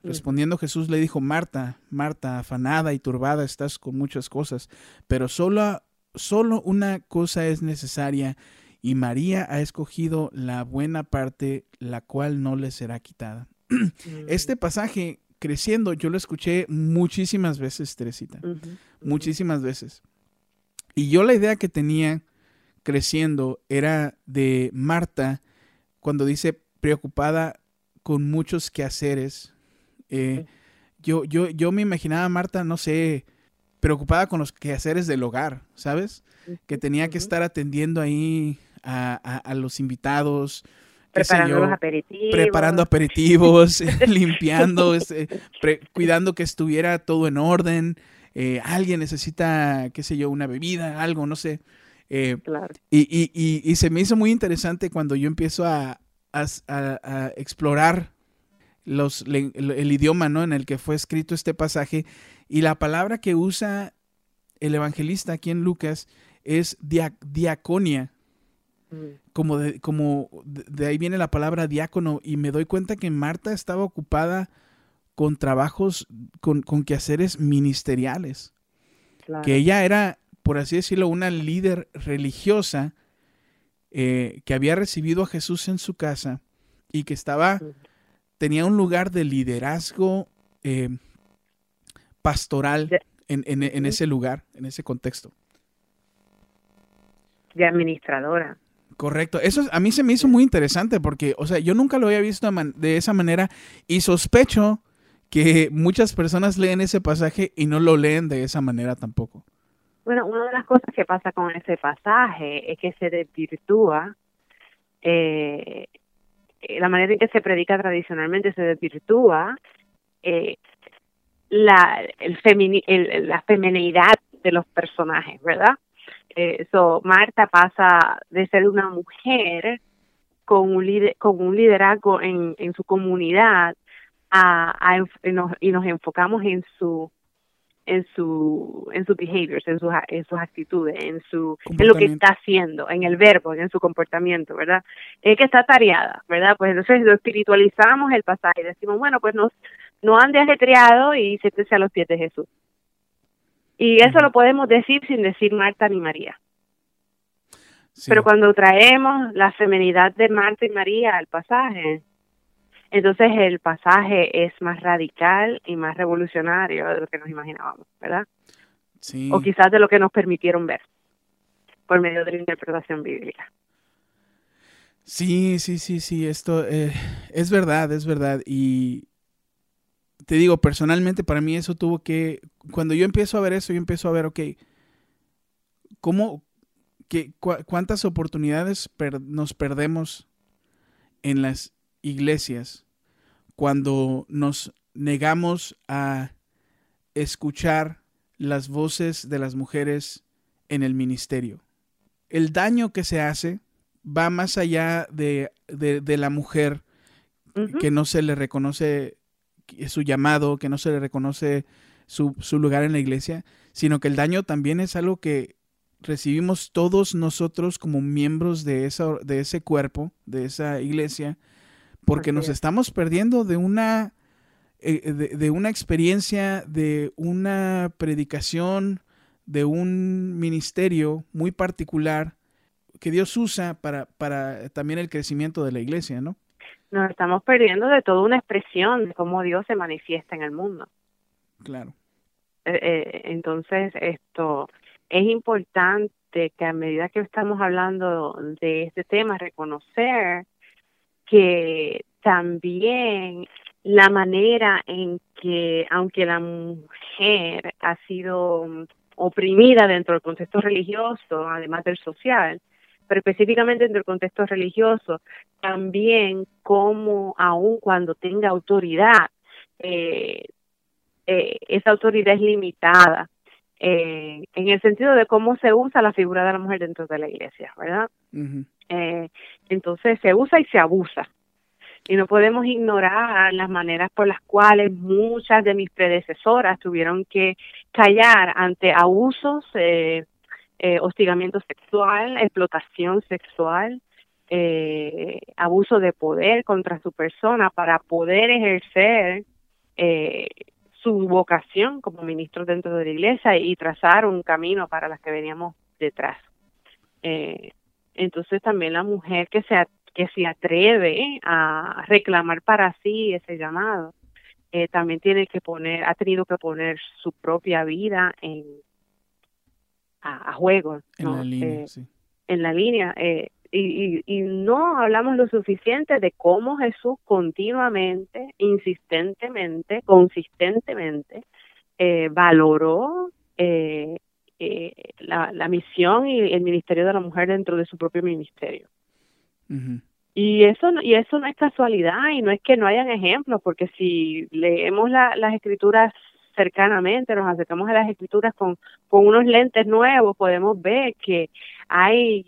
Respondiendo Jesús le dijo, Marta, Marta, afanada y turbada estás con muchas cosas, pero solo, solo una cosa es necesaria, y María ha escogido la buena parte, la cual no le será quitada. Este pasaje, creciendo, yo lo escuché muchísimas veces, Teresita, muchísimas veces. Y yo la idea que tenía creciendo era de Marta, cuando dice preocupada con muchos quehaceres. Eh, yo, yo, yo me imaginaba a Marta, no sé, preocupada con los quehaceres del hogar, ¿sabes? Que tenía que estar atendiendo ahí a, los invitados. Preparando los aperitivos. Preparando aperitivos, limpiando, este, cuidando que estuviera todo en orden. Eh, alguien necesita, qué sé yo, una bebida, algo, no sé. Eh, claro. y, y, y, se me hizo muy interesante cuando yo empiezo a, a, explorar los, el, idioma ¿no? en el que fue escrito este pasaje y la palabra que usa el evangelista aquí en Lucas es diaconia. Mm. Como, de, como de ahí viene la palabra diácono y me doy cuenta que Marta estaba ocupada con trabajos, con, con quehaceres ministeriales. Que ella era, por así decirlo, una líder religiosa eh, que había recibido a Jesús en su casa y que estaba, tenía un lugar de liderazgo eh, pastoral en, en, ese lugar, en ese contexto. De administradora. Correcto. Eso a mí se me hizo muy interesante porque, o sea, yo nunca lo había visto de esa manera y sospecho que muchas personas leen ese pasaje y no lo leen de esa manera tampoco. Bueno, una de las cosas que pasa con ese pasaje es que se desvirtúa eh, la manera en que se predica tradicionalmente se desvirtúa eh, la el, la de los personajes, ¿verdad? Eh, Marta pasa de ser una mujer con un con un liderazgo en, en su comunidad a, a y nos enfocamos en su en su en sus behaviors, en sus en sus actitudes, en su en lo que está haciendo, en el verbo, en su comportamiento, ¿verdad? Es que está tareada, ¿verdad? Pues entonces lo espiritualizamos el pasaje y decimos, bueno, pues nos no ande ajetreado y siéntese a los pies de Jesús. Y eso lo podemos decir sin decir Marta ni María. Pero cuando traemos la femenidad de Marta y María al pasaje, entonces el pasaje es más radical y más revolucionario de lo que nos imaginábamos, ¿verdad? Sí. O quizás de lo que nos permitieron ver por medio de la interpretación bíblica. Sí, sí, sí, sí, esto eh, es verdad, es verdad. Y te digo, personalmente para mí eso tuvo que, cuando yo empiezo a ver eso, yo empiezo a ver, ok, ¿cómo, qué, cuántas oportunidades nos perdemos en las iglesias cuando nos negamos a escuchar las voces de las mujeres en el ministerio. el daño que se hace va más allá de, de, la mujer que no se le reconoce su llamado, que no se le reconoce su, su, lugar en la iglesia, sino que el daño también es algo que recibimos todos nosotros como miembros de, esa, de ese cuerpo, de esa iglesia, porque nos estamos perdiendo de una, eh, de, una experiencia, de una predicación, de un ministerio muy particular que Dios usa para, para también el crecimiento de la iglesia, ¿no? Nos estamos perdiendo de toda una expresión de cómo Dios se manifiesta en el mundo. Claro. Eh, eh, entonces, esto es importante que a medida que estamos hablando de este tema, reconocer que también la manera en que, aunque la mujer ha sido oprimida dentro del contexto religioso, además del social, pero específicamente dentro del contexto religioso, también como aun cuando tenga autoridad, eh, eh, esa autoridad es limitada eh, en el sentido de cómo se usa la figura de la mujer dentro de la iglesia, ¿verdad? Eh, entonces se usa y se abusa. Y no podemos ignorar las maneras por las cuales muchas de mis predecesoras tuvieron que callar ante abusos, eh, eh, hostigamiento sexual, explotación sexual, eh, abuso de poder contra su persona para poder ejercer eh, su vocación como ministro dentro de la iglesia y trazar un camino para las que veníamos detrás. Eh, entonces también la mujer que se, que se atreve a reclamar para sí ese llamado, eh, también tiene que poner, ha tenido que poner su propia vida en a, juego. En la línea, eh, En la línea. Eh, y, y, no hablamos lo suficiente de cómo Jesús continuamente, insistentemente, consistentemente eh, valoró eh, eh, la, la, misión y el ministerio de la mujer dentro de su propio ministerio. Y eso no, y eso no es casualidad y no es que no hayan ejemplos, porque si leemos la, las escrituras cercanamente, nos acercamos a las escrituras con, con unos lentes nuevos, podemos ver que hay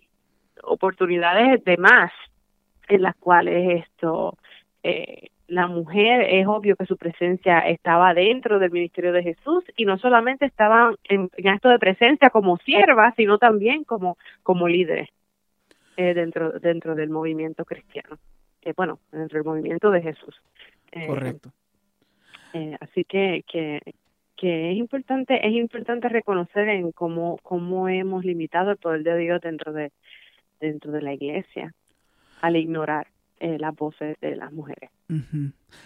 oportunidades de más en las cuales esto eh, la mujer es obvio que su presencia estaba dentro del ministerio de Jesús y no solamente estaba en, acto de presencia como sierva sino también como como líderes eh, dentro dentro del movimiento cristiano eh, bueno dentro del movimiento de Jesús. Eh, correcto. así que que que es importante es importante reconocer en cómo cómo hemos limitado el poder de Dios dentro de dentro de la iglesia al ignorar eh, las voces de las mujeres.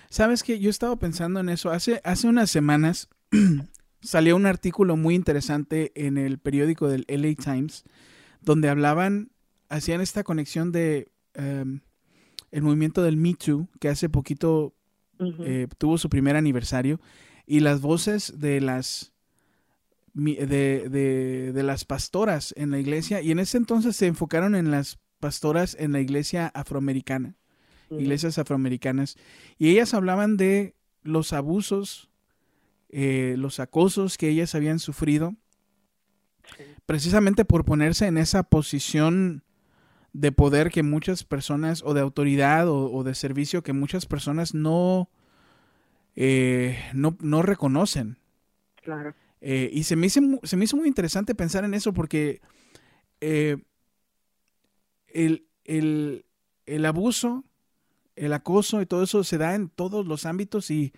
Sabes que yo estaba pensando en eso. Hace, hace unas semanas salió un artículo muy interesante en el periódico del LA Times donde hablaban, hacían esta conexión de em, el movimiento del Me Too, que hace poquito eh, tuvo su primer aniversario, y las voces de las de, de, las pastoras en la iglesia y en ese entonces se enfocaron en las pastoras en la iglesia afroamericana, iglesias afroamericanas, y ellas hablaban de los abusos, eh, los acosos que ellas habían sufrido, precisamente por ponerse en esa posición de poder que muchas personas, o de autoridad o, de servicio que muchas personas no, eh, no, no reconocen. Claro. Eh, y se me, hizo, se me hizo muy interesante pensar en eso porque eh, el, el, el, abuso, el acoso y todo eso se da en todos los ámbitos y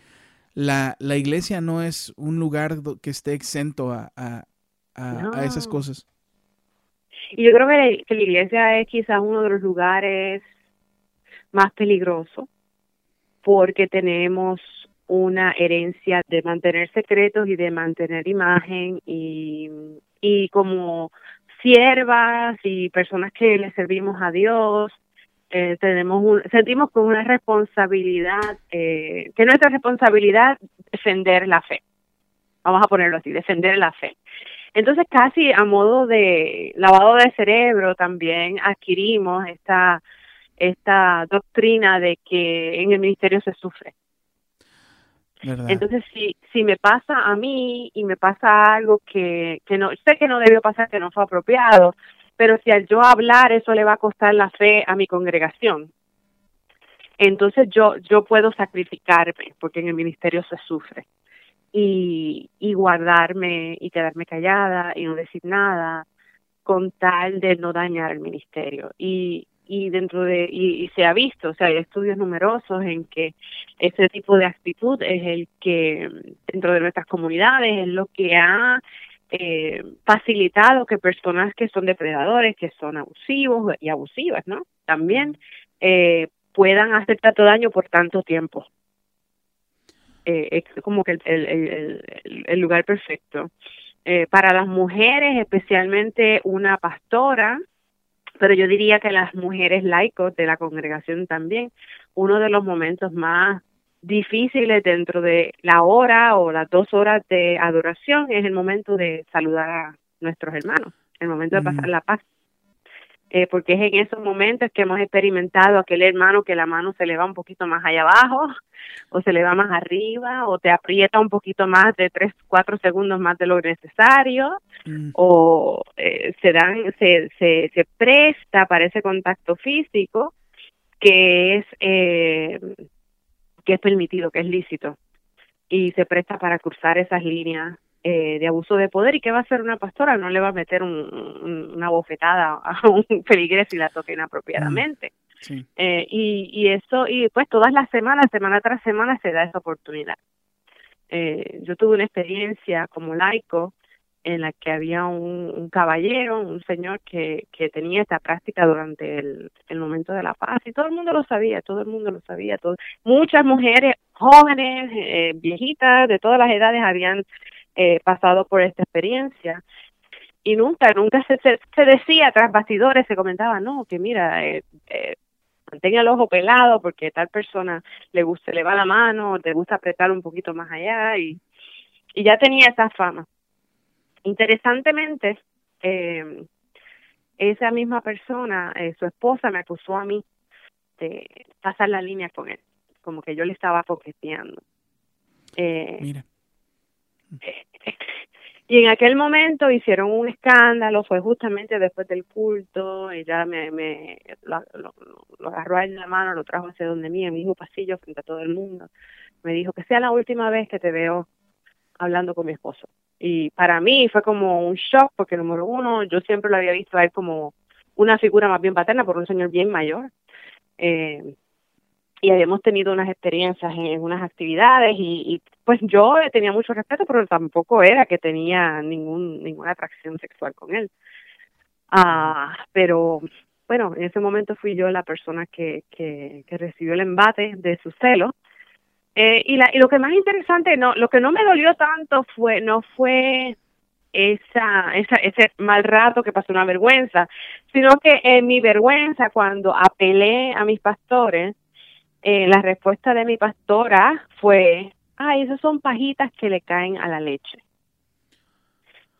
la, la iglesia no es un lugar que esté exento a, a, a, esas cosas. Y yo creo que, que la iglesia es quizás uno de los lugares más peligrosos porque tenemos una herencia de mantener secretos y de mantener imagen y, y como siervas y personas que le servimos a Dios, eh, tenemos un, sentimos con una responsabilidad, eh, que nuestra responsabilidad defender la fe. Vamos a ponerlo así, defender la fe. Entonces, casi a modo de lavado de cerebro, también adquirimos esta, esta doctrina de que en el ministerio se sufre. Entonces, si, si me pasa a mí y me pasa algo que, que no sé que no debió pasar, que no fue apropiado, pero si al yo hablar eso le va a costar la fe a mi congregación, entonces yo, yo puedo sacrificarme, porque en el ministerio se sufre, y, y guardarme y quedarme callada y no decir nada con tal de no dañar el ministerio. Y, y dentro de y, se ha visto, o sea, hay estudios numerosos en que ese tipo de actitud es el que dentro de nuestras comunidades es lo que ha eh, facilitado que personas que son depredadores, que son abusivos y abusivas, ¿no? También eh, puedan hacer tanto daño por tanto tiempo. Eh, es como que el, el, el, lugar perfecto. Eh, para las mujeres, especialmente una pastora, pero yo diría que las mujeres laicos de la congregación también, uno de los momentos más difíciles dentro de la hora o las dos horas de adoración es el momento de saludar a nuestros hermanos, el momento de pasar la paz. Eh, porque es en esos momentos que hemos experimentado aquel hermano que la mano se le va un poquito más allá abajo o se le va más arriba o te aprieta un poquito más de tres, cuatro segundos más de lo necesario mm. o eh, se dan, se, se, se presta para ese contacto físico que es eh, que es permitido, que es lícito. Y se presta para cruzar esas líneas eh, de abuso de poder y qué va a hacer una pastora no le va a meter una bofetada a un feligrés si la toca inapropiadamente eh, y, y eso y pues todas las semanas semana tras semana se da esa oportunidad. Eh, yo tuve una experiencia como laico en la que había un, caballero, un señor que, que tenía esta práctica durante el, momento de la paz y todo el mundo lo sabía, todo el mundo lo sabía, todo, muchas mujeres jóvenes, eh, viejitas, de todas las edades habían eh, pasado por esta experiencia y nunca, nunca se, se, decía tras bastidores, se comentaba, no, que mira, eh, eh, mantenga el ojo pelado porque tal persona le gusta, le va la mano, te gusta apretar un poquito más allá y, y ya tenía esa fama. Interesantemente, eh, esa misma persona, eh, su esposa me acusó a mí de pasar la línea con él, como que yo le estaba coqueteando. Eh, Mira. Y en aquel momento hicieron un escándalo, fue justamente después del culto, ella me, me lo, lo, agarró en la mano, lo trajo hacia donde mí, en mi mismo pasillo, frente a todo el mundo. Me dijo que sea la última vez que te veo hablando con mi esposo. Y para mí fue como un shock, porque número uno, yo siempre lo había visto a él como una figura más bien paterna, por un señor bien mayor. Eh, y habíamos tenido unas experiencias en unas actividades y, pues yo tenía mucho respeto pero tampoco era que tenía ningún ninguna atracción sexual con él ah pero bueno en ese momento fui yo la persona que que, que recibió el embate de su celo eh, y la y lo que más interesante no lo que no me dolió tanto fue no fue esa, esa ese mal rato que pasó una vergüenza sino que en mi vergüenza cuando apelé a mis pastores eh, la respuesta de mi pastora fue, ay, esas son pajitas que le caen a la leche.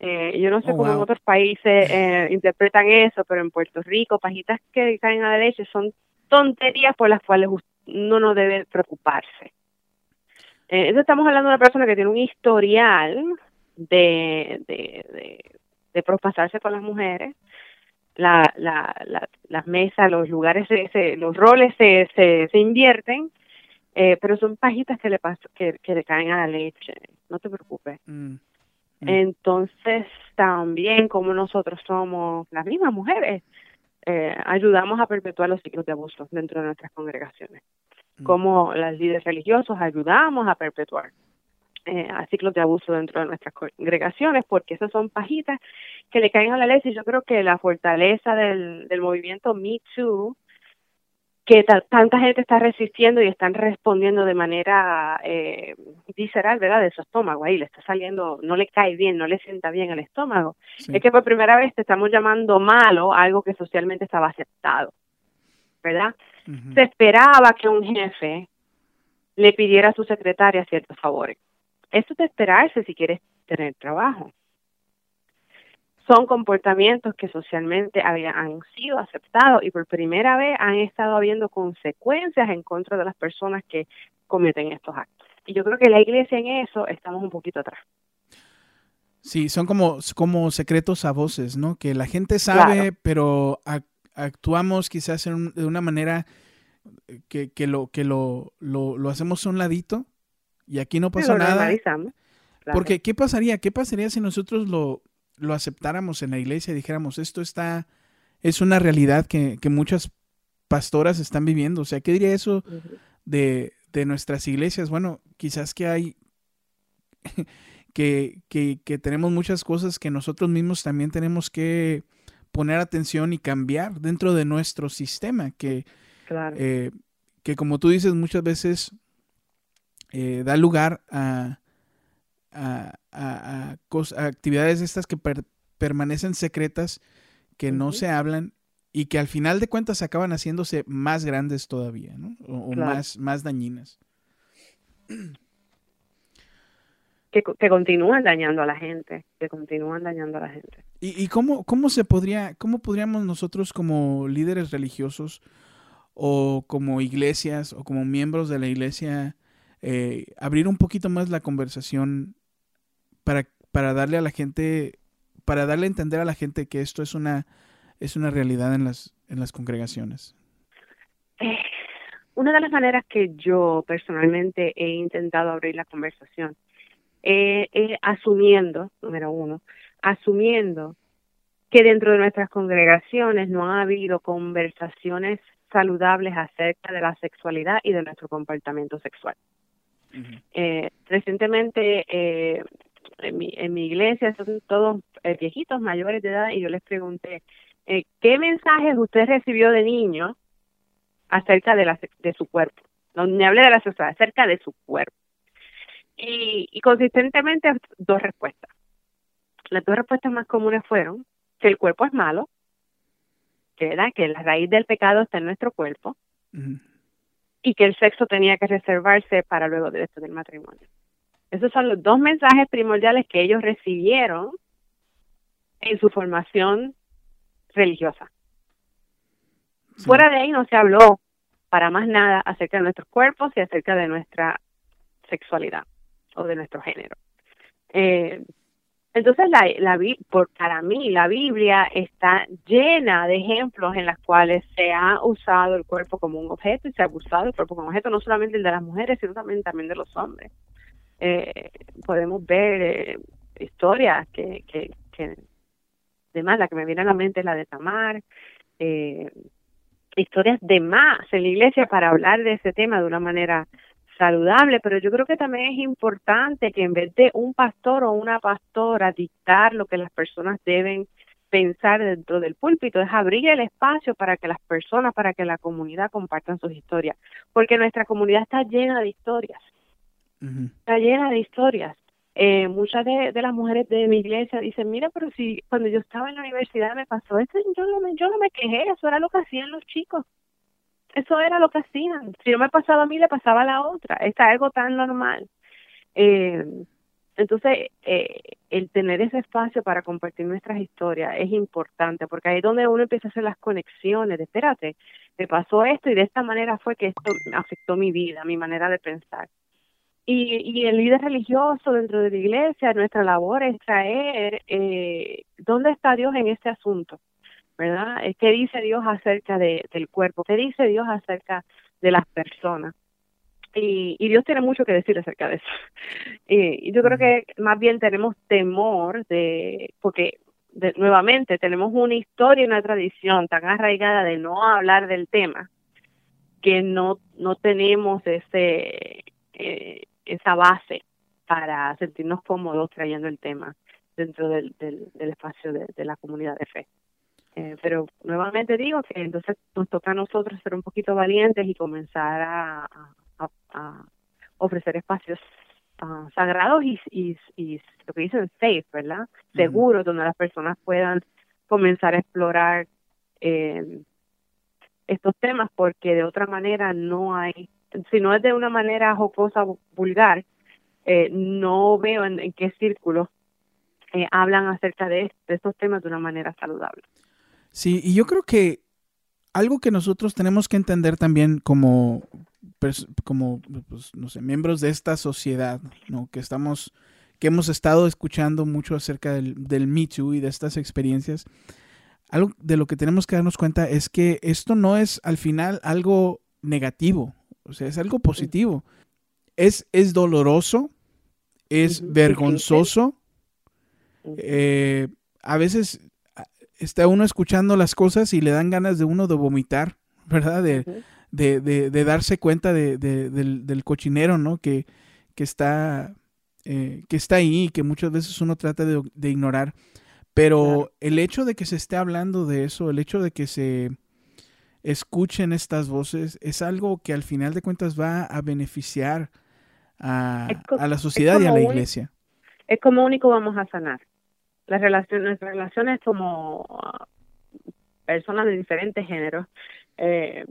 Eh, yo no sé oh, cómo en otros países eh, interpretan eso, pero en Puerto Rico, pajitas que caen a la leche son tonterías por las cuales uno no debe preocuparse. Eh, estamos hablando de una persona que tiene un historial de, de, de, de propasarse con las mujeres, la, la, la, las mesas, los lugares, se, los roles se, se, se invierten, eh, pero son pajitas que le, que, que le caen a la leche, no te preocupes. Mm, mm. Entonces, también como nosotros somos las mismas mujeres, eh, ayudamos a perpetuar los ciclos de abuso dentro de nuestras congregaciones. Como las líderes religiosos ayudamos a perpetuar eh, a ciclos de abuso dentro de nuestras congregaciones, porque esas son pajitas que le caen a la ley. Y yo creo que la fortaleza del, del movimiento Me Too, que tanta gente está resistiendo y están respondiendo de manera eh, visceral, ¿verdad? De su estómago, ahí le está saliendo, no le cae bien, no le sienta bien el estómago. Es que por primera vez te estamos llamando malo algo que socialmente estaba aceptado, ¿verdad? Se esperaba que un jefe le pidiera a su secretaria ciertos favores. Esto es de esperarse si quieres tener trabajo. Son comportamientos que socialmente habían, han sido aceptados y por primera vez han estado habiendo consecuencias en contra de las personas que cometen estos actos. Y yo creo que la iglesia en eso estamos un poquito atrás. Sí, son como, como secretos a voces, ¿no? Que la gente sabe, pero actuamos quizás de una manera que, que, lo, que lo, lo, hacemos a un ladito y aquí no pasa nada. Porque, ¿qué pasaría? ¿Qué pasaría si nosotros lo, lo aceptáramos en la iglesia y dijéramos, esto está, es una realidad que, que muchas pastoras están viviendo? O sea, ¿qué diría eso de, de nuestras iglesias? Bueno, quizás que hay, que, que, que tenemos muchas cosas que nosotros mismos también tenemos que poner atención y cambiar dentro de nuestro sistema, que, eh, que como tú dices, muchas veces eh, da lugar a, a, a, actividades estas que permanecen secretas, que no se hablan y que al final de cuentas acaban haciéndose más grandes todavía, ¿no? O, más, más dañinas. Que, que, continúan dañando a la gente, que continúan dañando a la gente. ¿Y, cómo, cómo se podría, cómo podríamos nosotros como líderes religiosos o como iglesias o como miembros de la iglesia eh, abrir un poquito más la conversación para, para darle a la gente, para darle a entender a la gente que esto es una, es una realidad en las, en las congregaciones? Eh, una de las maneras que yo personalmente he intentado abrir la conversación es eh, asumiendo, número uno, asumiendo que dentro de nuestras congregaciones no ha habido conversaciones saludables acerca de la sexualidad y de nuestro comportamiento sexual. eh, recientemente eh, en, mi, en mi iglesia son todos eh, viejitos mayores de edad y yo les pregunté eh, qué mensajes usted recibió de niño acerca de, la, de su cuerpo. No me hablé de la sexualidad, acerca de su cuerpo. Y, y consistentemente dos respuestas. Las dos respuestas más comunes fueron que el cuerpo es malo que, que la raíz del pecado está en nuestro cuerpo y que el sexo tenía que reservarse para luego de esto del matrimonio. Esos son los dos mensajes primordiales que ellos recibieron en su formación religiosa. Fuera de ahí no se habló para más nada acerca de nuestros cuerpos y acerca de nuestra sexualidad o de nuestro género. Eh, entonces, la, por, para mí, la Biblia está llena de ejemplos en los cuales se ha usado el cuerpo como un objeto y se ha usado el cuerpo como objeto, no solamente el de las mujeres, sino también, también de los hombres. Eh, podemos ver eh, historias que, que, que, además, la que me viene a la mente es la de Tamar, eh, historias de más en la iglesia para hablar de ese tema de una manera saludable, pero yo creo que también es importante que en vez de un pastor o una pastora dictar lo que las personas deben pensar dentro del púlpito, es abrir el espacio para que las personas, para que la comunidad compartan sus historias, porque nuestra comunidad está llena de historias, está llena de historias. Eh, muchas de, las mujeres de mi iglesia dicen, mira, pero si cuando yo estaba en la universidad me pasó esto, yo no me, yo no me quejé, eso era lo que hacían los chicos eso era lo que hacían. Si no me pasaba a mí, le pasaba a la otra. Es algo tan normal. Eh, entonces, eh, el tener ese espacio para compartir nuestras historias es importante, porque ahí es donde uno empieza a hacer las conexiones de, espérate, me pasó esto y de esta manera fue que esto afectó mi vida, mi manera de pensar. Y, y el líder religioso dentro de la iglesia, nuestra labor es traer eh, dónde está Dios en este asunto. ¿Verdad? ¿Qué dice Dios acerca de, del cuerpo? ¿Qué dice Dios acerca de las personas? Y, y Dios tiene mucho que decir acerca de eso. Y, yo creo que más bien tenemos temor de, porque de, nuevamente tenemos una historia y una tradición tan arraigada de no hablar del tema que no no tenemos ese eh, esa base para sentirnos cómodos trayendo el tema dentro del, del, del espacio de, de la comunidad de fe. Eh, pero nuevamente digo que entonces nos toca a nosotros ser un poquito valientes y comenzar a, a, ofrecer espacios uh, sagrados y, y, y, lo que dicen safe, ¿verdad? Seguros, donde las personas puedan comenzar a explorar eh, estos temas, porque de otra manera no hay, si no es de una manera jocosa, vulgar, eh, no veo en, en qué círculo eh, hablan acerca de, de estos temas de una manera saludable. Sí, y yo creo que algo que nosotros tenemos que entender también como, como pues, no sé, miembros de esta sociedad, ¿no? Que estamos, que hemos estado escuchando mucho acerca del, del Me Too y de estas experiencias, algo de lo que tenemos que darnos cuenta es que esto no es al final algo negativo, o sea, es algo positivo. Es, es doloroso, es vergonzoso. Eh, a veces está uno escuchando las cosas y le dan ganas de uno de vomitar, ¿verdad? De, de, darse cuenta de, del, cochinero, ¿no? Que, que, está, eh, que está ahí, que muchas veces uno trata de, ignorar. Pero el hecho de que se esté hablando de eso, el hecho de que se escuchen estas voces, es algo que al final de cuentas va a beneficiar a, la sociedad y a la iglesia. es como único vamos a sanar. Las relaciones, nuestras relaciones como personas de diferentes géneros, eh,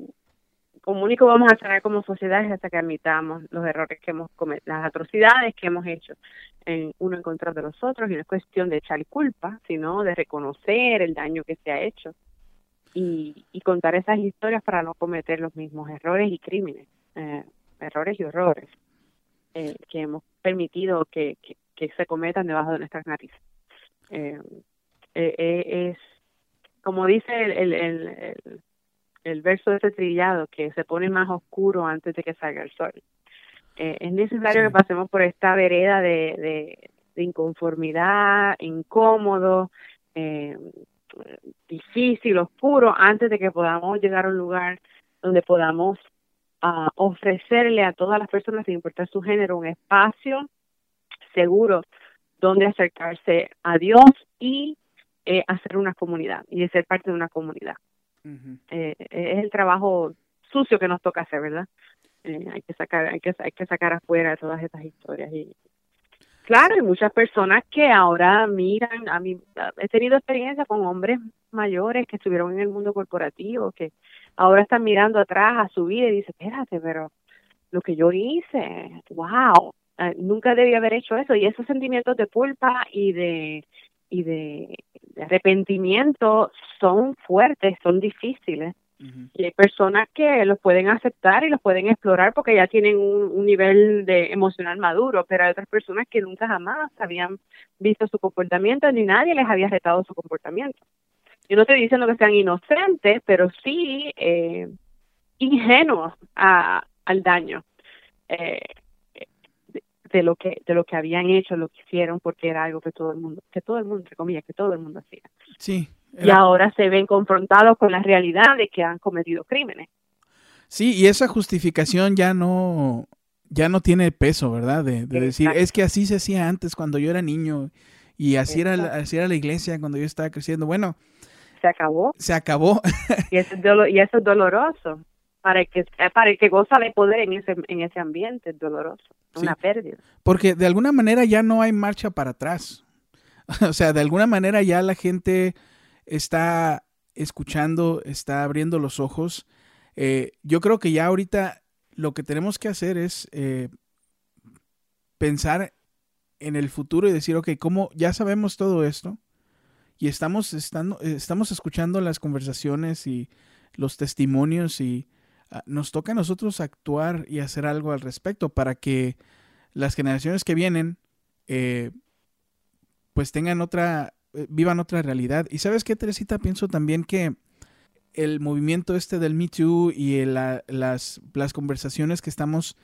como único vamos a sanar como sociedad es hasta que admitamos los errores que hemos cometido, las atrocidades que hemos hecho en uno en contra de los otros, y no es cuestión de echar culpa, sino de reconocer el daño que se ha hecho y, y contar esas historias para no cometer los mismos errores y crímenes, eh, errores y horrores eh, que hemos permitido que, se cometan debajo de nuestras narices. Eh, es, como dice el, el el verso de ese trillado que se pone más oscuro antes de que salga el sol. Eh, es necesario que pasemos por esta vereda de, de, inconformidad, incómodo, eh, difícil, oscuro, antes de que podamos llegar a un lugar donde podamos uh, ofrecerle a todas las personas, sin importar su género, un espacio seguro donde acercarse a Dios y eh, hacer una comunidad y de ser parte de una comunidad. Eh, es el trabajo sucio que nos toca hacer, ¿verdad? Eh, hay que sacar, hay que, hay que sacar afuera todas estas historias y claro, hay muchas personas que ahora miran, a mí he tenido experiencia con hombres mayores que estuvieron en el mundo corporativo, que ahora están mirando atrás a su vida y dicen, espérate, pero lo que yo hice, wow, eh, nunca debí haber hecho eso y esos sentimientos de culpa y de y de, arrepentimiento son fuertes, son difíciles. Y hay personas que los pueden aceptar y los pueden explorar porque ya tienen un, nivel de emocional maduro, pero hay otras personas que nunca jamás habían visto su comportamiento ni nadie les había retado su comportamiento. Yo no estoy diciendo que sean inocentes, pero sí eh, ingenuos a, al daño. Eh, de lo que de lo que habían hecho, lo que hicieron, porque era algo que todo el mundo, que todo el mundo, entre comillas, que todo el mundo hacía. Sí. Y ahora se ven confrontados con la realidad de que han cometido crímenes. Sí, y esa justificación ya no ya no tiene peso, ¿verdad? De, decir, es que así se hacía antes cuando yo era niño y así era, así era la iglesia cuando yo estaba creciendo. Bueno, se acabó. Se acabó. y, eso es y eso es doloroso para el que para el que goza de poder en ese en ese ambiente es doloroso una pérdida. Porque de alguna manera ya no hay marcha para atrás. O sea de alguna manera ya la gente está escuchando está abriendo los ojos. Eh, yo creo que ya ahorita lo que tenemos que hacer es eh, pensar en el futuro y decir ok cómo ya sabemos todo esto y estamos estando estamos escuchando las conversaciones y los testimonios y nos toca a nosotros actuar y hacer algo al respecto para que las generaciones que vienen eh, pues tengan otra, eh, vivan otra realidad. Y sabes qué, Teresita, pienso también que el movimiento este del Me Too y las, las conversaciones que estamos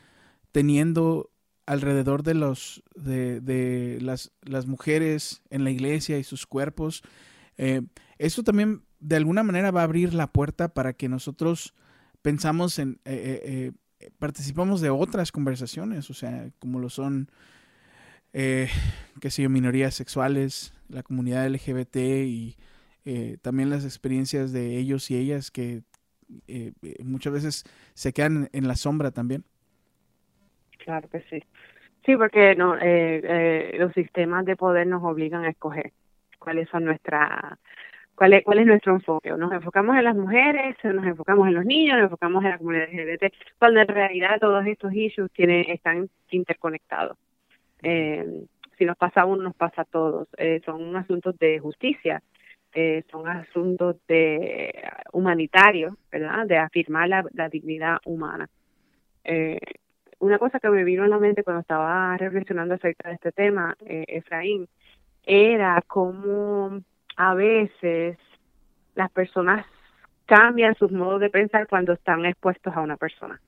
teniendo alrededor de los de, las, las, mujeres en la iglesia y sus cuerpos, eh, esto también de alguna manera va a abrir la puerta para que nosotros pensamos en, eh, eh, eh, participamos de otras conversaciones, o sea, como lo son, qué sé yo, minorías sexuales, la comunidad LGBT y también las experiencias de ellos y ellas que muchas veces se quedan en la sombra también. Claro que sí. Sí, porque no, los sistemas de poder nos obligan a escoger cuáles son nuestras ¿Cuál es, ¿Cuál es nuestro enfoque? ¿Nos enfocamos en las mujeres? ¿Nos enfocamos en los niños? ¿Nos enfocamos en la comunidad LGBT? Cuando en realidad todos estos issues tienen, están interconectados. Eh, si nos pasa a uno, nos pasa a todos. Eh, son asuntos de justicia, eh, son asuntos de humanitarios, ¿verdad? De afirmar la, dignidad humana. una cosa que me vino a la mente cuando estaba reflexionando acerca de este tema, Efraín, era como a veces las personas cambian sus modos de pensar cuando están expuestos a una persona.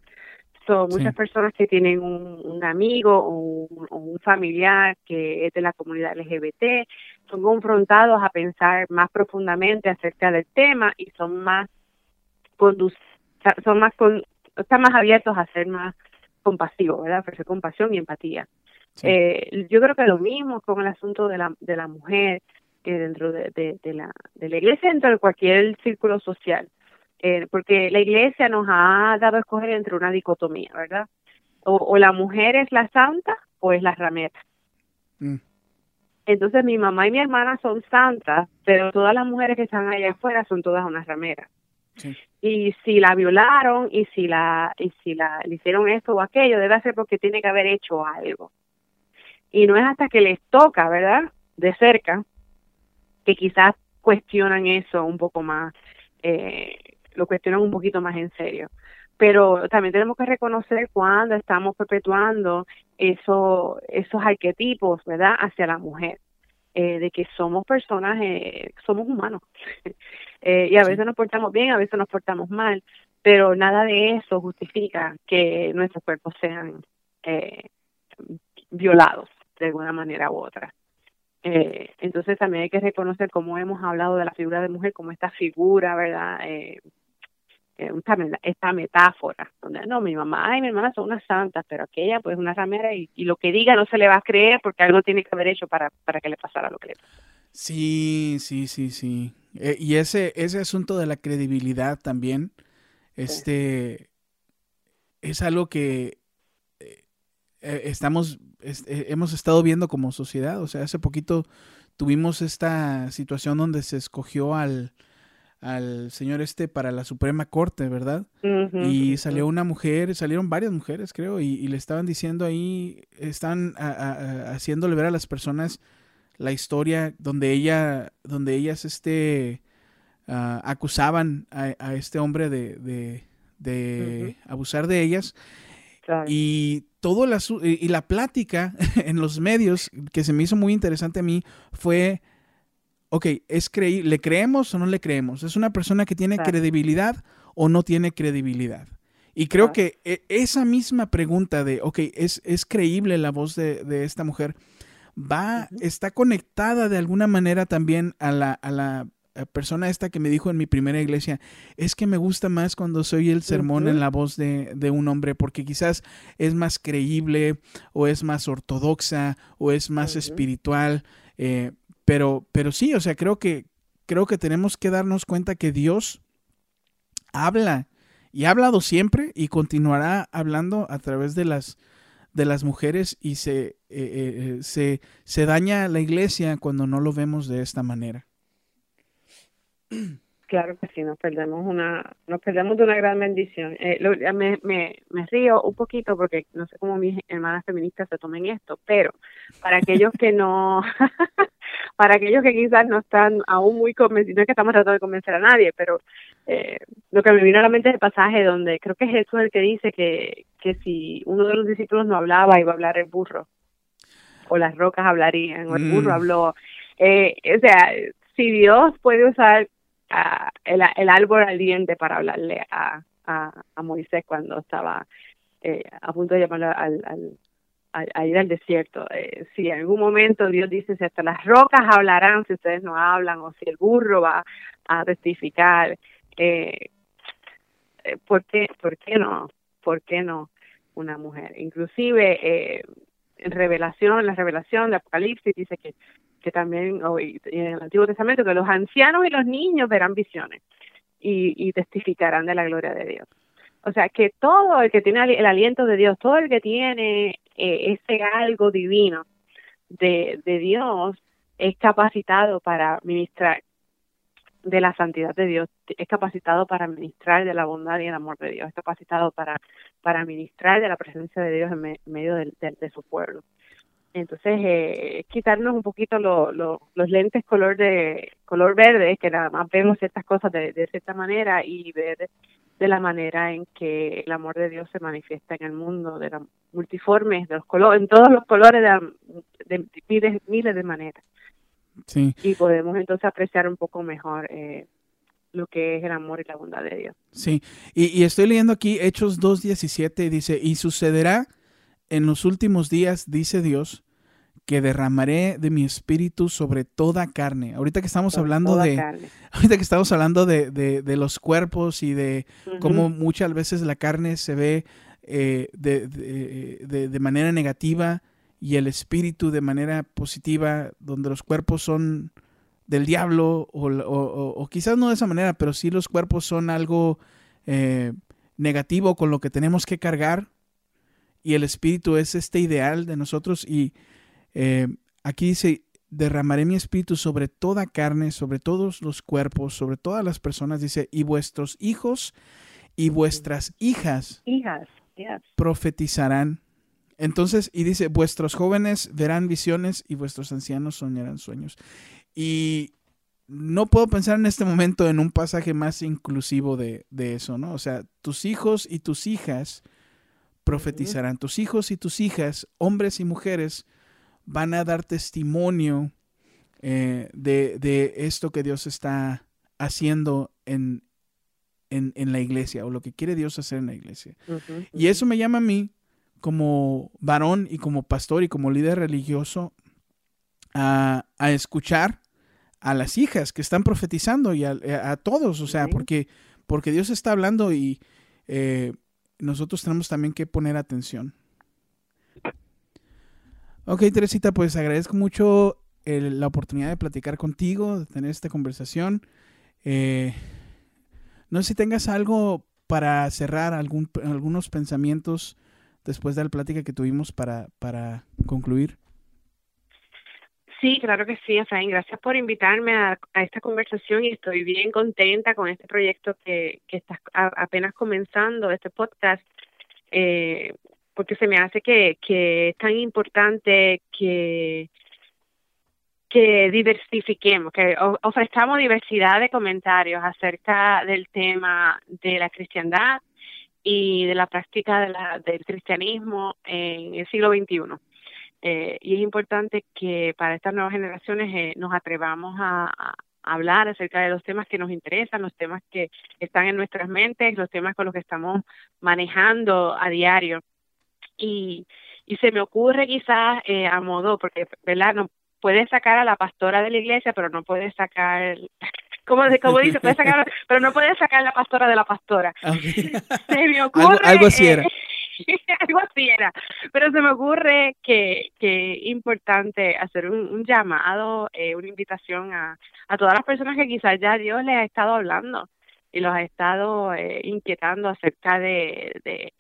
Son muchas personas que tienen un, amigo o un, familiar que es de la comunidad LGBT, son confrontados a pensar más profundamente acerca del tema y son más son más están más abiertos a ser más compasivos, ¿verdad? Ofrecer compasión y empatía. Eh, yo creo que lo mismo con el asunto de la, de la mujer que dentro de, de, la, de la iglesia, dentro de cualquier círculo social. Eh, porque la iglesia nos ha dado a escoger entre una dicotomía, ¿verdad? O, la mujer es la santa o es la ramera. Mm. Entonces mi mamá y mi hermana son santas, pero todas las mujeres que están allá afuera son todas unas rameras. Y si la violaron y si la y si la le hicieron esto o aquello, debe ser porque tiene que haber hecho algo. Y no es hasta que les toca, ¿verdad? De cerca, que quizás cuestionan eso un poco más eh, lo cuestionan un poquito más en serio. Pero también tenemos que reconocer cuando estamos perpetuando eso, esos arquetipos, ¿verdad?, hacia la mujer. Eh, de que somos personas, eh, somos humanos. eh, y a veces nos portamos bien, a veces nos portamos mal, pero nada de eso justifica que nuestros cuerpos sean violados de alguna manera u otra. Eh, entonces también hay que reconocer cómo hemos hablado de la figura de mujer como esta figura, ¿verdad? Eh, esta, metáfora, donde no, mi mamá y mi hermana son unas santas, pero aquella pues una ramera y, lo que diga no se le va a creer porque algo tiene que haber hecho para, para que le pasara lo que le pasó. Sí, sí, sí, sí. Eh, y ese, ese asunto de la credibilidad también, este, es algo que eh, eh, estamos, hemos estado viendo como sociedad. O sea, hace poquito tuvimos esta situación donde se escogió al, al señor este para la Suprema Corte, ¿verdad? y salió una mujer, salieron varias mujeres, creo, y, le estaban diciendo ahí, están haciéndole ver a las personas la historia donde ella, donde ellas este, acusaban a, este hombre de, de, abusar de ellas. Y todo la, y la plática en los medios que se me hizo muy interesante a mí fue ok, ¿es creí ¿le creemos o no le creemos? ¿Es una persona que tiene credibilidad o no tiene credibilidad? Y creo que e, esa misma pregunta de, ok, ¿es, es creíble la voz de, esta mujer? Va, está conectada de alguna manera también a la, a la persona esta que me dijo en mi primera iglesia, es que me gusta más cuando soy el sermón en la voz de, un hombre, porque quizás es más creíble o es más ortodoxa o es más espiritual. Eh, pero, pero sí, o sea, creo que, creo que tenemos que darnos cuenta que Dios habla y ha hablado siempre y continuará hablando a través de las, de las mujeres y se, eh, eh, eh, se, se daña la iglesia cuando no lo vemos de esta manera. Claro que sí, nos perdemos una, nos perdemos de una gran bendición. Eh, me, me, me río un poquito porque no sé cómo mis hermanas feministas se tomen esto, pero para aquellos que no, para aquellos que quizás no están aún muy convencidos, no es que estamos tratando de convencer a nadie, pero eh, lo que me vino a la mente es el pasaje donde creo que Jesús es el que dice que, que si uno de los discípulos no hablaba, iba a hablar el burro, o las rocas hablarían, o el burro mm. habló. Eh, o sea, si Dios puede usar el, el, árbol ardiente para hablarle a, a, Moisés cuando estaba eh, a punto de llamarlo al, al, a, ir al desierto. Eh, si en algún momento Dios dice, si hasta las rocas hablarán si ustedes no hablan, o si el burro va a testificar, eh, eh ¿por, qué, ¿por qué no? ¿Por qué no una mujer? Inclusive eh, en revelación, la revelación de Apocalipsis dice que que también hoy en el Antiguo Testamento, que los ancianos y los niños verán visiones y, testificarán de la gloria de Dios. O sea, que todo el que tiene el aliento de Dios, todo el que tiene eh, ese algo divino de, de Dios, es capacitado para ministrar de la santidad de Dios, es capacitado para ministrar de la bondad y el amor de Dios, es capacitado para, para ministrar de la presencia de Dios en, medio de, su pueblo. Entonces, eh, quitarnos un poquito los lentes color de color verde, que nada más vemos ciertas cosas de, cierta manera y ver de la manera en que el amor de Dios se manifiesta en el mundo, de la multiformes, de los colores, en todos los colores de, miles, miles de maneras. Sí. Y podemos entonces apreciar un poco mejor eh, lo que es el amor y la bondad de Dios. Sí, y, y estoy leyendo aquí Hechos 2.17, dice, y sucederá en los últimos días, dice Dios, que derramaré de mi espíritu sobre toda carne. Ahorita que estamos hablando de, ahorita que estamos hablando de, de, los cuerpos y de cómo muchas veces la carne se ve eh, de, de, manera negativa y el espíritu de manera positiva, donde los cuerpos son del diablo, o, o, quizás no de esa manera, pero sí los cuerpos son algo eh, negativo con lo que tenemos que cargar, y el espíritu es este ideal de nosotros, y eh, aquí dice, derramaré mi espíritu sobre toda carne, sobre todos los cuerpos, sobre todas las personas, dice, y vuestros hijos y vuestras hijas, hijas profetizarán. Entonces, y dice, vuestros jóvenes verán visiones y vuestros ancianos soñarán sueños. Y no puedo pensar en este momento en un pasaje más inclusivo de, de eso, ¿no? O sea, tus hijos y tus hijas profetizarán. Tus hijos y tus hijas, hombres y mujeres, van a dar testimonio eh, de, esto que Dios está haciendo en, en, la iglesia o lo que quiere Dios hacer en la iglesia. Y eso me llama a mí como varón y como pastor y como líder religioso a, escuchar a las hijas que están profetizando y a, todos, o sea, porque, porque Dios está hablando y eh, nosotros tenemos también que poner atención. Ok, Teresita, pues agradezco mucho la oportunidad de platicar contigo, de tener esta conversación. Eh, no sé si tengas algo para cerrar, algún, algunos pensamientos después de la plática que tuvimos para, para concluir. Sí, claro que sí, Efraín. Gracias por invitarme a, esta conversación y estoy bien contenta con este proyecto que, que estás apenas comenzando, este podcast. Eh, porque se me hace que, que es tan importante que, que diversifiquemos, que ofrezcamos diversidad de comentarios acerca del tema de la cristiandad y de la práctica del cristianismo en el siglo XXI. Eh, y es importante que para estas nuevas generaciones eh, nos atrevamos a, hablar acerca de los temas que nos interesan, los temas que están en nuestras mentes, los temas con los que estamos manejando a diario y, y se me ocurre quizás eh, a modo, porque, ¿verdad? No puedes sacar a la pastora de la iglesia, pero no puedes sacar, como, como dice, puedes sacar, pero no puedes sacar la pastora de la pastora. Se me ocurre... algo, así era. algo así era. Pero se me ocurre que que importante hacer un, llamado, eh, una invitación a, a todas las personas que quizás ya Dios les ha estado hablando y los ha estado eh, inquietando acerca de, de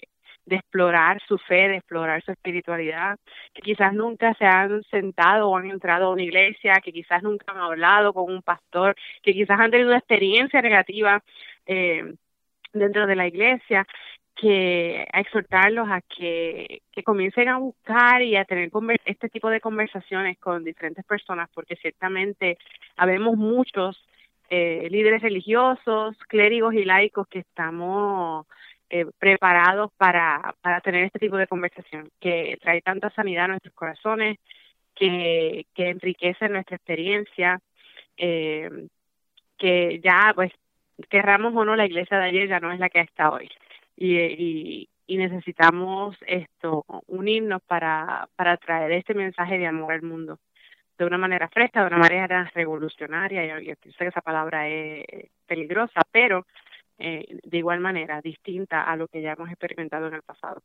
de explorar su fe, de explorar su espiritualidad, que quizás nunca se han sentado o han entrado a una iglesia, que quizás nunca han hablado con un pastor, que quizás han tenido una experiencia negativa eh, dentro de la iglesia, que a exhortarlos a que, que comiencen a buscar y a tener este tipo de conversaciones con diferentes personas, porque ciertamente habemos muchos eh, líderes religiosos, clérigos y laicos que estamos eh, preparados para, para tener este tipo de conversación, que trae tanta sanidad a nuestros corazones, que, que enriquece nuestra experiencia, eh, que ya, pues, querramos o no, la iglesia de ayer ya no es la que está hoy. Y, y, necesitamos esto, unirnos para, para traer este mensaje de amor al mundo de una manera fresca, de una manera revolucionaria, y yo sé que esa palabra es peligrosa, pero eh, de igual manera, distinta a lo que ya hemos experimentado en el pasado.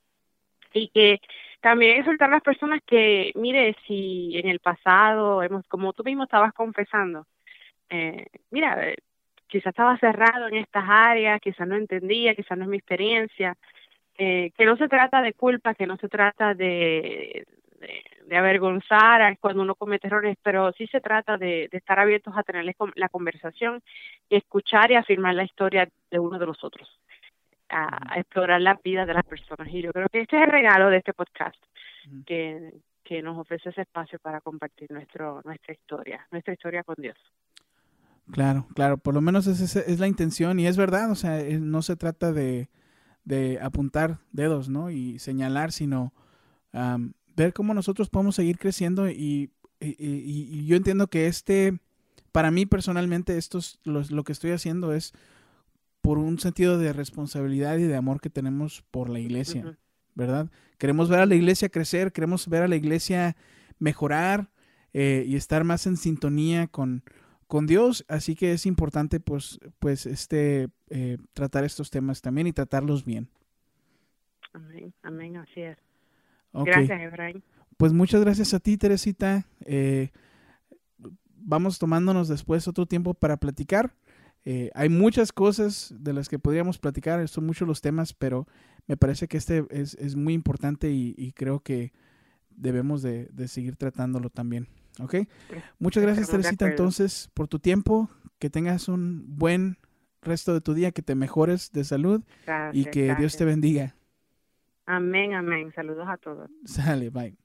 Y que también exhortar a las personas que, mire, si en el pasado, hemos, como tú mismo estabas confesando, eh, mira, eh, quizás estaba cerrado en estas áreas, quizás no entendía, quizás no es mi experiencia, eh, que no se trata de culpa, que no se trata de, de, avergonzar cuando uno comete errores, pero sí se trata de, estar abiertos a tener la conversación y escuchar y afirmar la historia de uno de los otros, a, explorar la vida de las personas. Y yo creo que este es el regalo de este podcast, que, que nos ofrece ese espacio para compartir nuestro, nuestra historia, nuestra historia con Dios. Claro, claro, por lo menos es, es, la intención y es verdad, o sea, no se trata de, de apuntar dedos, ¿no? Y señalar, sino ver cómo nosotros podemos seguir creciendo y, y, yo entiendo que este, para mí personalmente, esto es lo, que estoy haciendo es por un sentido de responsabilidad y de amor que tenemos por la iglesia, ¿verdad? Queremos ver a la iglesia crecer, queremos ver a la iglesia mejorar eh, y estar más en sintonía con, con Dios, así que es importante pues, pues este, eh, tratar estos temas también y tratarlos bien. Amén, amén, así es. Gracias, Efraín. Pues muchas gracias a ti, Teresita. Eh, vamos tomándonos después otro tiempo para platicar. Eh, hay muchas cosas de las que podríamos platicar, son muchos los temas, pero me parece que este es, es muy importante y, creo que debemos de, de seguir tratándolo también. ¿Ok? Muchas gracias, Teresita, entonces, por tu tiempo. Que tengas un buen resto de tu día, que te mejores de salud y que Dios te bendiga. Amén, amén. Saludos a todos. Sale, bye.